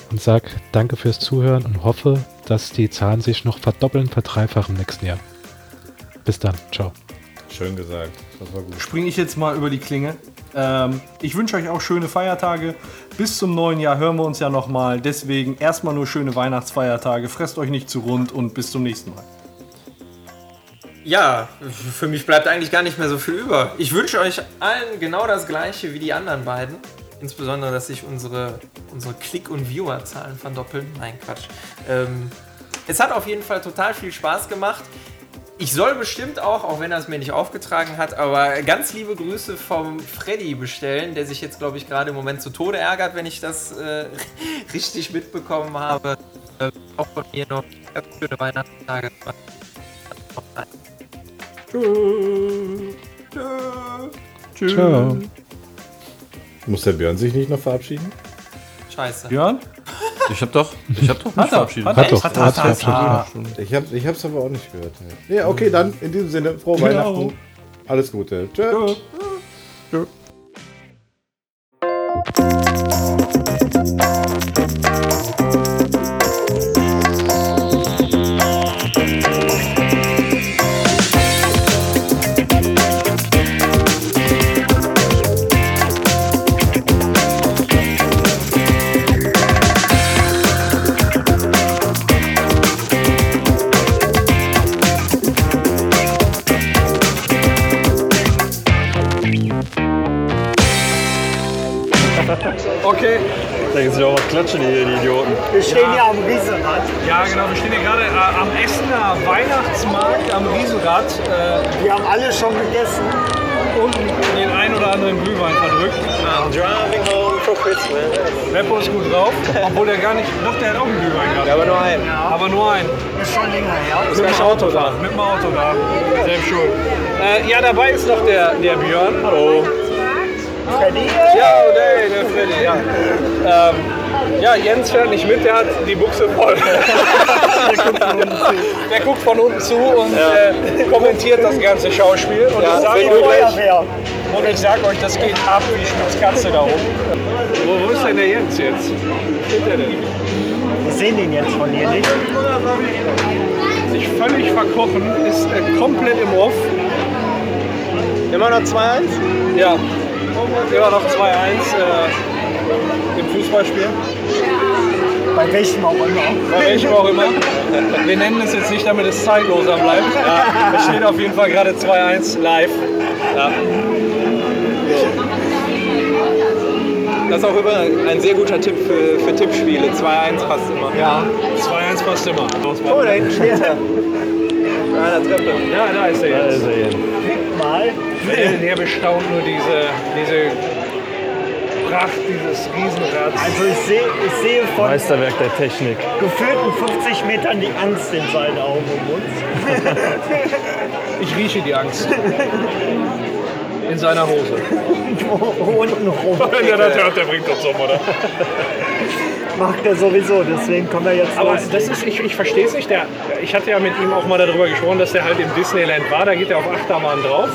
und sag danke fürs Zuhören und hoffe, dass die Zahlen sich noch verdoppeln, verdreifachen im nächsten Jahr. Bis dann. Ciao. Schön gesagt. Das war gut. springe ich jetzt mal über die Klinge. Ähm, ich wünsche euch auch schöne Feiertage. Bis zum neuen Jahr hören wir uns ja nochmal. Deswegen erstmal nur schöne Weihnachtsfeiertage. Fresst euch nicht zu rund und bis zum nächsten Mal. Ja, für mich bleibt eigentlich gar nicht mehr so viel über. Ich wünsche euch allen genau das gleiche wie die anderen beiden. Insbesondere, dass sich unsere, unsere Klick- und Viewerzahlen verdoppeln. Nein, Quatsch. Ähm, es hat auf jeden Fall total viel Spaß gemacht. Ich soll bestimmt auch, auch wenn er es mir nicht aufgetragen hat, aber ganz liebe Grüße vom Freddy bestellen, der sich jetzt, glaube ich, gerade im Moment zu Tode ärgert, wenn ich das äh, richtig mitbekommen habe. Äh, auch von mir noch schöne Weihnachtstage. Ciao. Muss der Björn sich nicht noch verabschieden? Scheiße. Björn? Ich hab doch, ich hab doch er. verabschiedet. Hat Hat er. doch. Hat, Hat, hat, hat, hat. Ich, hab, ich hab's aber auch nicht gehört. Ja, okay, dann in diesem Sinne, frohe Ciao. Weihnachten. Alles Gute. Tschö. Okay. Klatschen hier, die Idioten. Wir stehen ja am Riesenrad. Ja, genau. Wir stehen hier gerade äh, am Essener Weihnachtsmarkt am Riesenrad. Äh, Wir haben alle schon gegessen. unten den ein oder anderen Glühwein verdrückt. I'm driving home for Christmas. Beppo ist gut drauf, obwohl der gar nicht. Doch, der hat auch einen Glühwein gehabt. Aber nur einen. Aber nur einen. Ist schon länger her. Mit dem Auto da. Mit dem Auto da. Selbst schuld. Äh, ja, dabei ist noch der, der Björn. Hallo. Freddy? Ja, der, der Freddy, ja. Ähm, ja, Jens fährt nicht mit, der hat die Buchse voll. der guckt von unten zu und äh, kommentiert das ganze Schauspiel. Und ich sage euch, und ich sag euch, das geht ab wie Schmitzkatze da oben. Wo, wo ist denn der Jens jetzt? Wo steht der denn? Wir sehen den jetzt von hier nicht. Sich völlig verkochen, ist äh, komplett im Off. Immer noch 2-1? Ja, immer noch 2-1 äh, im Fußballspiel. Bei welchem auch immer. Bei welchem auch immer. Wir nennen es jetzt nicht, damit es zeitloser bleibt. Ja, es steht auf jeden Fall gerade 2-1 live. Ja. Das ist auch immer ein sehr guter Tipp für, für Tippspiele. 2-1 passt immer. ja, 2-1 passt immer. Oh, da hinten steht er. An der Treppe. Ja, da ist er jetzt. Mal. Der, der bestaunt nur diese, diese Pracht dieses Riesenrads. Also ich sehe, ich sehe von Meisterwerk der Technik. geführten 50 Metern die Angst in seinen Augen und Mund. Ich rieche die Angst. In seiner Hose. Unten rum. Wenn der hört, der bringt uns um, oder? Macht er sowieso, deswegen kommen wir jetzt Aber das ist, ich, ich verstehe es nicht. Der, ich hatte ja mit ihm auch mal darüber gesprochen, dass der halt im Disneyland war. Da geht er auf Achterbahn drauf.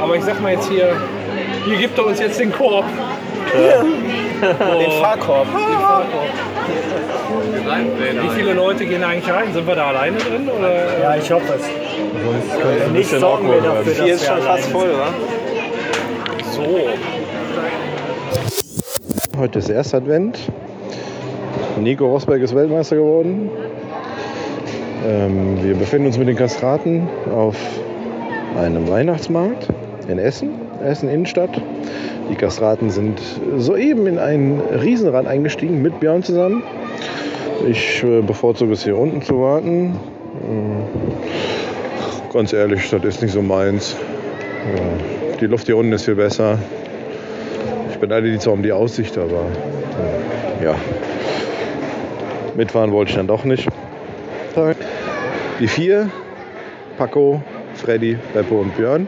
Aber ich sag mal jetzt hier, hier gibt er uns jetzt den Korb. Den Fahrkorb. Wie viele Leute gehen eigentlich rein? Sind wir da alleine drin? Oder? Ja, ich hoffe es. Wenn nicht, sorgen wir dafür, dass Hier ist wir schon fast voll, wa? So. Heute ist erster Advent. Nico Rosberg ist Weltmeister geworden. Ähm, wir befinden uns mit den Kastraten auf einem Weihnachtsmarkt in Essen, Essen Innenstadt. Die Kastraten sind soeben in ein Riesenrad eingestiegen mit Björn zusammen. Ich äh, bevorzuge es hier unten zu warten. Äh, ganz ehrlich, das ist nicht so meins. Äh, die Luft hier unten ist viel besser. Ich beneide die zwar um die Aussicht, aber äh, ja. Mitfahren wollte ich dann doch nicht. Die vier, Paco, Freddy, Beppo und Björn,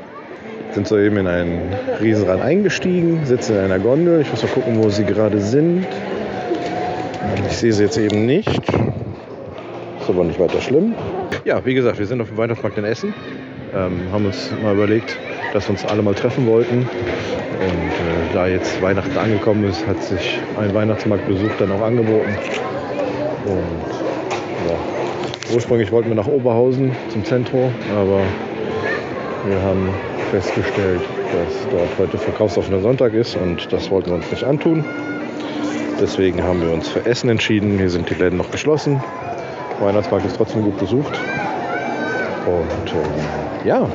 sind soeben in einen Riesenrad eingestiegen, sitzen in einer Gondel. Ich muss mal gucken, wo sie gerade sind. Ich sehe sie jetzt eben nicht. Ist aber nicht weiter schlimm. Ja, wie gesagt, wir sind auf dem Weihnachtsmarkt in Essen. Ähm, haben uns mal überlegt, dass wir uns alle mal treffen wollten. Und äh, da jetzt Weihnachten angekommen ist, hat sich ein Weihnachtsmarktbesuch dann auch angeboten. Und ja, ursprünglich wollten wir nach Oberhausen zum Zentrum, aber wir haben festgestellt, dass dort heute verkaufsoffener Sonntag ist und das wollten wir uns nicht antun. Deswegen haben wir uns für Essen entschieden. Hier sind die Läden noch geschlossen. Weihnachtsmarkt ist trotzdem gut besucht. Und ähm, ja,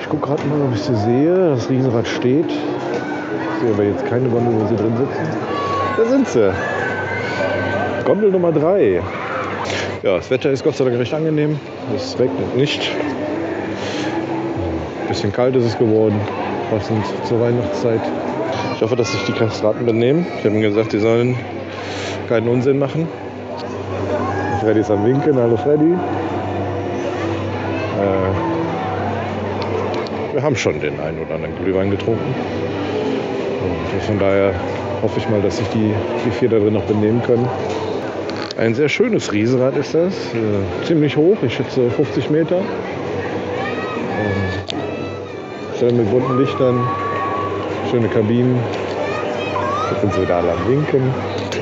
ich gucke gerade mal, ob ich sie sehe. Das Riesenrad steht. Ich sehe aber jetzt keine Gondel, wo sie drin sitzen. Da sind sie. Gondel Nummer 3. Ja, das Wetter ist Gott sei Dank recht angenehm. Es regnet nicht. Bisschen kalt ist es geworden, passend zur Weihnachtszeit. Ich hoffe, dass sich die Kastraten benehmen. Ich habe ihnen gesagt, die sollen keinen Unsinn machen. Freddy ist am Winken. Hallo Freddy. Äh, wir haben schon den einen oder anderen Glühwein getrunken. Und von daher hoffe ich mal, dass sich die, die vier da drin noch benehmen können. Ein sehr schönes Riesenrad ist das. Äh, ziemlich hoch, ich schätze 50 Meter. Schön mit bunten Lichtern, schöne Kabinen. Jetzt sind sie wieder alle am Winken.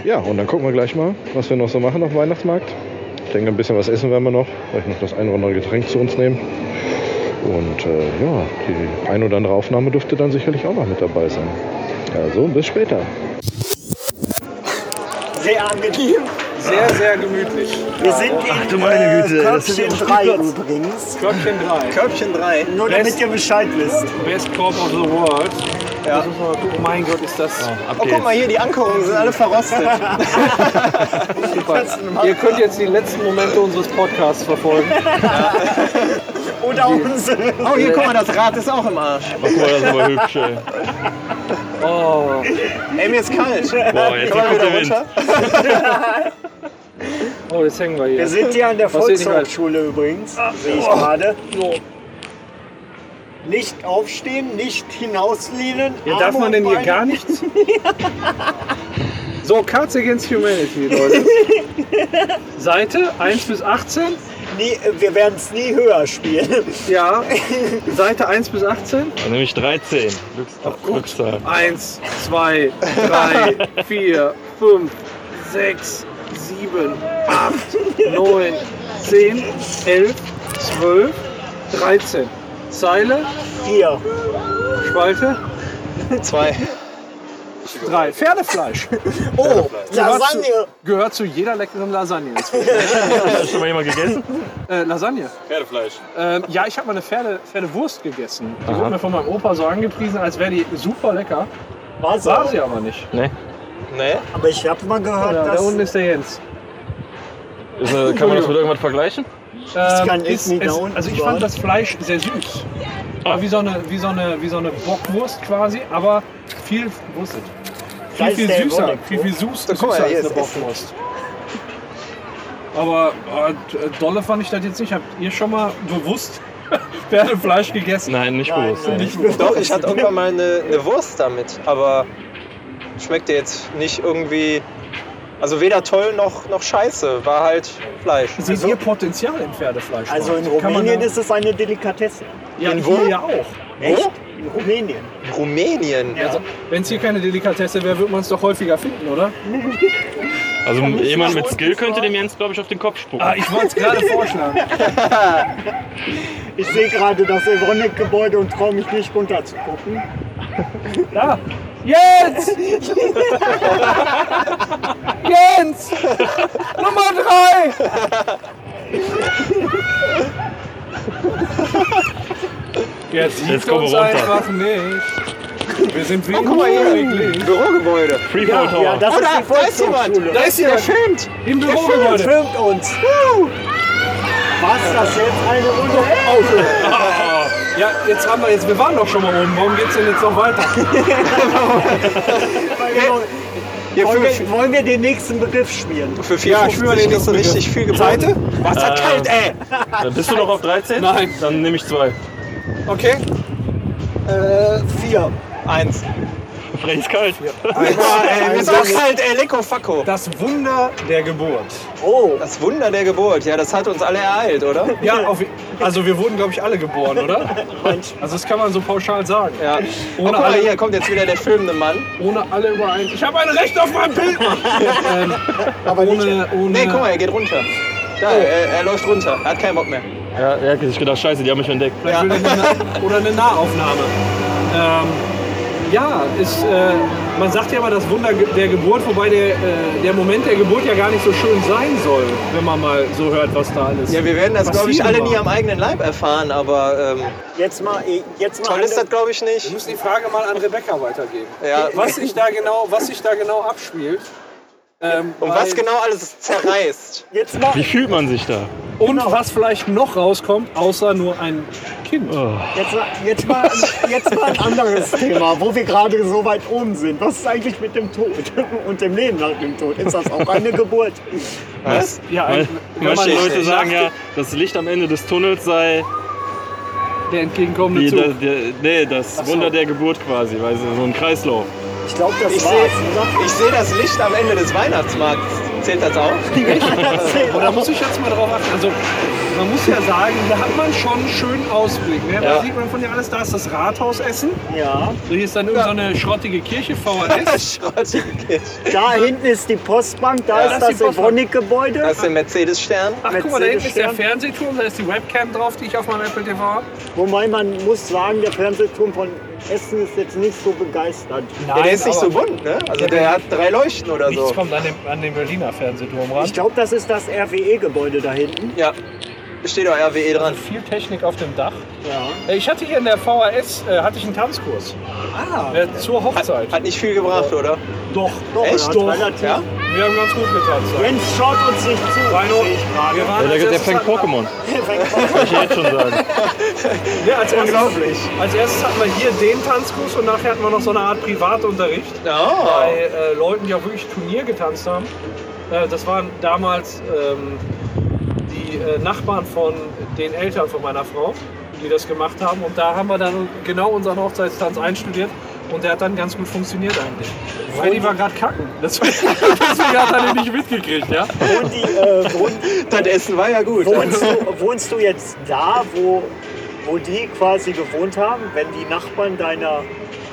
Ja, und dann gucken wir gleich mal, was wir noch so machen auf dem Weihnachtsmarkt. Ich denke, ein bisschen was essen werden wir noch. Vielleicht noch das ein oder andere Getränk zu uns nehmen. Und äh, ja, die ein oder andere Aufnahme dürfte dann sicherlich auch noch mit dabei sein. Also, bis später. Sehr angenehm. Sehr, sehr gemütlich. Wir sind in du meine Güte, äh, sind Körbchen ja 3 Spielplatz. übrigens. Körbchen 3. Körbchen 3. Nur damit ihr Bescheid wisst. Best Corp of the World. Ja. Das mal gucken. Mein Gott, ist das. Oh, guck mal hier, die Ankerungen sind alle verrostet. Super. Ihr könnt jetzt die letzten Momente unseres Podcasts verfolgen. Oder unsere. Oh, hier, guck mal, das Rad ist auch im Arsch. Guck mal, das ist aber hübsch. Ey. Oh. Ey, mir ist kalt. Boah, jetzt Komm mal kommt wieder der Wind. runter. oh, jetzt hängen wir hier. Wir sind hier an der Volkshochschule übrigens, sehe ich gerade. Nicht aufstehen, nicht hinauslehnen. Hier darf Arme man denn hier gar nichts? So, Cards Against Humanity, Leute. Seite 1 bis 18 nie, wir werden es nie höher spielen. Ja. Seite 1 bis 18? Dann nehme ich 13. Glückszahl. Oh, 1, 2, 3, 4, 5, 6, 7, 8, 9, 10, 11, 12, 13. Zeile? 4. Spalte? 2. Drei. Pferdefleisch. Oh, gehört Lasagne. Zu, gehört zu jeder leckeren Lasagne. Hast du schon mal jemand gegessen? Äh, Lasagne. Pferdefleisch. Ähm, ja, ich habe mal eine Pferde, Pferdewurst gegessen. Die Aha. wurde mir von meinem Opa so angepriesen, als wäre die super lecker. War sie, War sie aber nicht. Nee. Nee. Aber ich habe mal gehört, ja, dass... Da unten ist der Jens. Ist eine, kann man das mit irgendwas vergleichen? Ähm, ich ähm, kann ist, nicht ist, also ich fand das Fleisch sehr süß. Ah. Wie, so eine, wie, so eine, wie so eine Bockwurst quasi, aber viel Wurstet. Viel, viel süßer, viel, viel süß, mal, süßer hier als eine. Bockwurst. Aber äh, dolle fand ich das jetzt nicht. Habt ihr schon mal bewusst Pferdefleisch gegessen? Nein, nicht Nein, bewusst. nein, Nicht nicht Doch, ich hatte irgendwann mal eine, eine Wurst damit, aber schmeckte jetzt nicht irgendwie. Also weder toll noch, noch scheiße, war halt Fleisch. Seht ihr Potenzial im Pferdefleisch? Also in Rumänien ist es eine Delikatesse. ja, in hier wo? ja auch. Echt? In Rumänien. Rumänien. Also, Wenn es hier keine Delikatesse wäre, würde man es doch häufiger finden, oder? Also jemand mit Skill könnte dem Jens, glaube ich, auf den Kopf spucken. Ah, ich wollte es gerade vorschlagen. Ich sehe gerade das Evonik-Gebäude und traue mich nicht runter zu gucken. Da! Jens! Jens! Nummer drei! Jetzt sieht Jetzt kommen wir uns runter. einfach nicht. Wir sind wie Guck mal hier, Bürogebäude. Freefall Tower. Ja, das Oh, ist da, die da ist jemand. Da ist Der jemand filmt. im Der Bürogebäude. filmt uns. Was das jetzt eine Runde? Ja, jetzt haben wir jetzt, wir waren doch schon mal oben. Warum geht's denn jetzt noch weiter? Hier Wollen wir, wollen wir den nächsten Begriff spielen? für Ja, ich 4,50 will mal den nächsten richtig viel geboten. Seite? Wasserkalt, ey. Dann bist du noch auf 13? Nein. Dann nehme ich zwei. Okay. Äh, vier. Eins. Ist kalt. Boah, ey, ist auch kalt, ey. Lecko Facko. Das Wunder der Geburt. Oh, Das Wunder der Geburt, ja, das hat uns alle ereilt, oder? Ja, auf, Also wir wurden, glaube ich, alle geboren, oder? Also das kann man so pauschal sagen. Ja. Ohne oh, guck mal, alle- hier kommt jetzt wieder der filmende Mann. Ohne alle überein. Ich habe ein Recht auf mein Bild! ähm, Aber ohne, ohne, Nee, guck mal, er geht runter. Da, er, er läuft runter. Er hat keinen Bock mehr. Ja, er hat sich gedacht, scheiße, die haben mich entdeckt. Vielleicht will eine, Na- oder eine Nahaufnahme. Ähm, ja, ist, äh, man sagt ja immer das Wunder der Geburt, wobei der, äh, der Moment der Geburt ja gar nicht so schön sein soll, wenn man mal so hört, was da alles Ja, wir werden das, glaube ich, alle nie mag. am eigenen Leib erfahren, aber ähm, Jetzt mal, jetzt mal toll ist das, glaube ich, nicht. müssen die Frage mal an Rebecca weitergeben. Ja. Was sich da genau, was sich da genau abspielt. Ähm, Und was genau alles zerreißt. jetzt mal, Wie fühlt man sich da? und was vielleicht noch rauskommt, außer nur ein Kind. jetzt mal, jetzt mal, jetzt mal ein anderes Thema, wo wir gerade so weit oben sind. Was ist eigentlich mit dem Tod und dem Leben nach dem Tod? Ist das auch eine Geburt? Was? Ja, Weil ein, wenn man Verstehe ich Leute sagen ja, das Licht am Ende des Tunnels sei der entgegenkommende die, Zug. der, der, nee, das so. Wunder der Geburt quasi, weil so ein Kreislauf. Ich glaube, das Ich war's, sehe ich seh das Licht am Ende des Weihnachtsmarkts. Zählt das auch? oder? Da muss ich jetzt mal drauf achten. Also, man muss ja sagen, da hat man schon einen schönen Ausblick. Ne? Da Ja. sieht man von hier alles, da ist das Rathausessen. Ja, So, hier ist dann irgendeine so eine schrottige Kirche, VHS. Schrottige Kirche. da hinten ist die Postbank, da Ja, ist das das. Evonik-Gebäude. Das ist der Mercedes-Stern. Ach, guck mal, da hinten ist der. Fernsehturm, da ist die Webcam drauf, die ich auf meinem Apple TV habe. Wobei man muss sagen, der Fernsehturm von Essen ist jetzt nicht so begeistert. Ja, der ist nicht so bunt, ne? Also der hat drei Leuchten oder Nichts so. kommt an den, an den Berliner Fernsehturm ran. Ich glaube, das ist das RWE-Gebäude da hinten. Ja. Steht auch RWE dran. Viel Technik auf dem Dach. Ja. Äh, Ich hatte hier in der VHS äh, hatte ich einen Tanzkurs Ah, äh, zur Hochzeit. Hat nicht viel gebracht, oder? Doch, doch, Echt? hat Doch. relativ. Ja? wir haben ganz gut getanzt. Jens schaut uns nicht zu. Gerade. wir waren Ja, der, der erstes fängt Pokémon, kann ich jetzt schon sagen. Ja, als erstes, Unglaublich. als erstes hatten wir hier den Tanzkurs und nachher hatten wir noch so eine Art Privatunterricht Ja. bei äh, Leuten, die auch wirklich Turnier getanzt haben. Äh, das waren damals ähm, die äh, Nachbarn von den Eltern von meiner Frau, die das gemacht haben. Und da haben wir dann genau unseren Hochzeitstanz einstudiert. Und der hat dann ganz gut funktioniert eigentlich. Freddy war gerade kacken. Deswegen, deswegen hat er den nicht mitgekriegt, ja? Wohnt die, äh, wohnt, Das Essen war ja gut. wohnst, du, wohnst du jetzt da, wo, wo die quasi gewohnt haben, wenn die Nachbarn deiner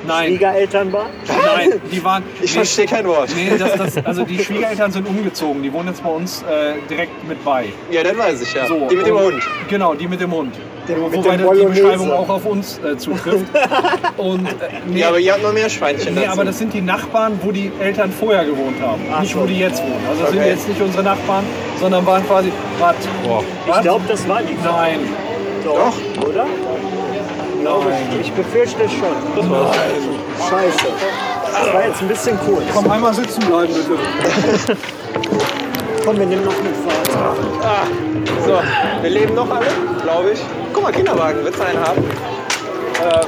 Nein. Schwiegereltern waren? Nein, die waren. Ich verstehe kein Wort. Nee, das, das, also die Schwiegereltern sind umgezogen. Die wohnen jetzt bei uns äh, direkt mit bei. Ja, das weiß ich ja. So, Die mit dem und- Hund. Genau, die mit dem Hund. Der Wobei die Bolognese. Beschreibung auch auf uns äh, zutrifft. Und, äh, nee, Ja, aber ihr habt noch mehr Schweinchen nee, dazu. aber das sind die Nachbarn, wo die Eltern vorher gewohnt haben. nicht, so. wo die jetzt wohnen. Also das sind Okay. jetzt nicht unsere Nachbarn, sondern waren quasi. Was? Ich glaube, das war die. Nein. Doch. Oder? Glaube ich. Ich befürchte es schon. Das war Scheiße. Das war jetzt ein bisschen kurz. Komm, einmal sitzen bleiben, bitte. Komm, wir nehmen noch eine Fahrt. Ah, so, wir leben noch alle, glaube ich. Guck mal, Kinderwagen, willst du einen haben? Äh,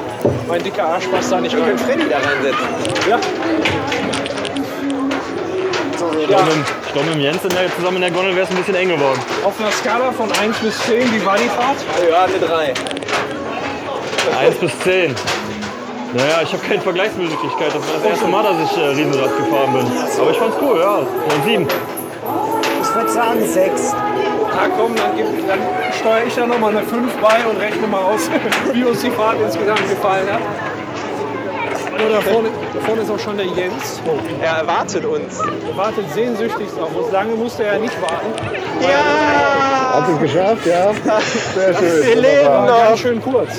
mein dicker Arsch passt da nicht Wir rein. können Freddy da reinsetzen. Ja, Ich glaube, mit, ich glaube, mit dem Jens in der, zusammen in der Gondel wäre es ein bisschen eng geworden. auf einer Skala von 1 bis 10, wie war die Fahrt? Ja, eine 3. 1 bis 10. Naja, ich habe keine Vergleichsmöglichkeit. Das war das erste Mal, dass ich äh, Riesenrad gefahren bin. Aber ich fand's cool, ja. Eine 7. Ich würde sagen sechs. Na komm, dann, gib, dann steuere ich da nochmal eine 5 bei und rechne mal aus, wie uns die Fahrt insgesamt gefallen hat. Oh, da, vorne, da vorne ist auch schon der Jens. Er erwartet uns. Er wartet sehnsüchtigst auf uns. Lange musste er nicht warten. Ja! Habt ihr es geschafft, ja? Sehr schön. Wir leben noch. ganz schön kurz.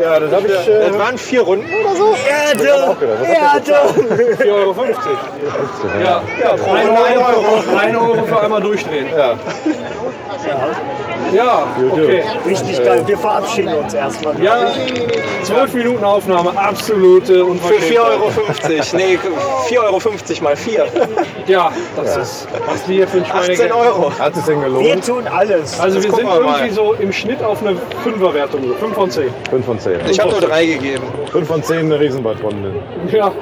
Ja, das habe ich. Äh, Das waren vier Runden oder so? Erde! Erde! 4,50 Euro. Ja, ja Runde ein Euro. 1 Euro für einmal durchdrehen. Ja. Ja, okay. Richtig geil. Wir verabschieden uns erstmal. Ja, 12 Minuten Aufnahme, absolute Für Unverschämtheit. 4,50 Euro. Nee, 4,50 Euro mal 4. Ja, das ist, was wir hier für ein 18 Schweinegeld Euro. hat es denn Wir gelohnt? tun alles. Also wir gucken sind wir mal. irgendwie so im Schnitt auf eine 5er-Wertung. 5 von 10. 5 von 10. Ich habe nur 3 gegeben. 5 von 10 eine Riesenbadrunde. Ja,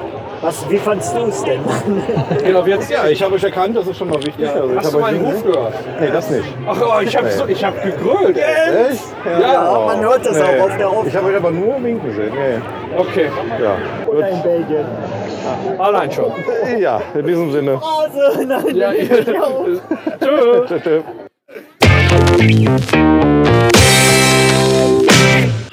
Was, wie fandst du es denn? genau. Jetzt, Ja, ich habe euch erkannt, das ist schon mal wichtig. Also ich Hast habe du meinen Ruf gehört? Nee, das nicht. Ach, oh, ich habe so, ich hab gegrölt. Echt? Ja, man hört das auch auf der Ich Aufnahme. habe euch aber nur winken sehen. Nee. Okay, Ja. Oder in Belgien. allein schon. ja, in diesem Sinne. Also, nein, Ja, ja. Tschö. Tschüss.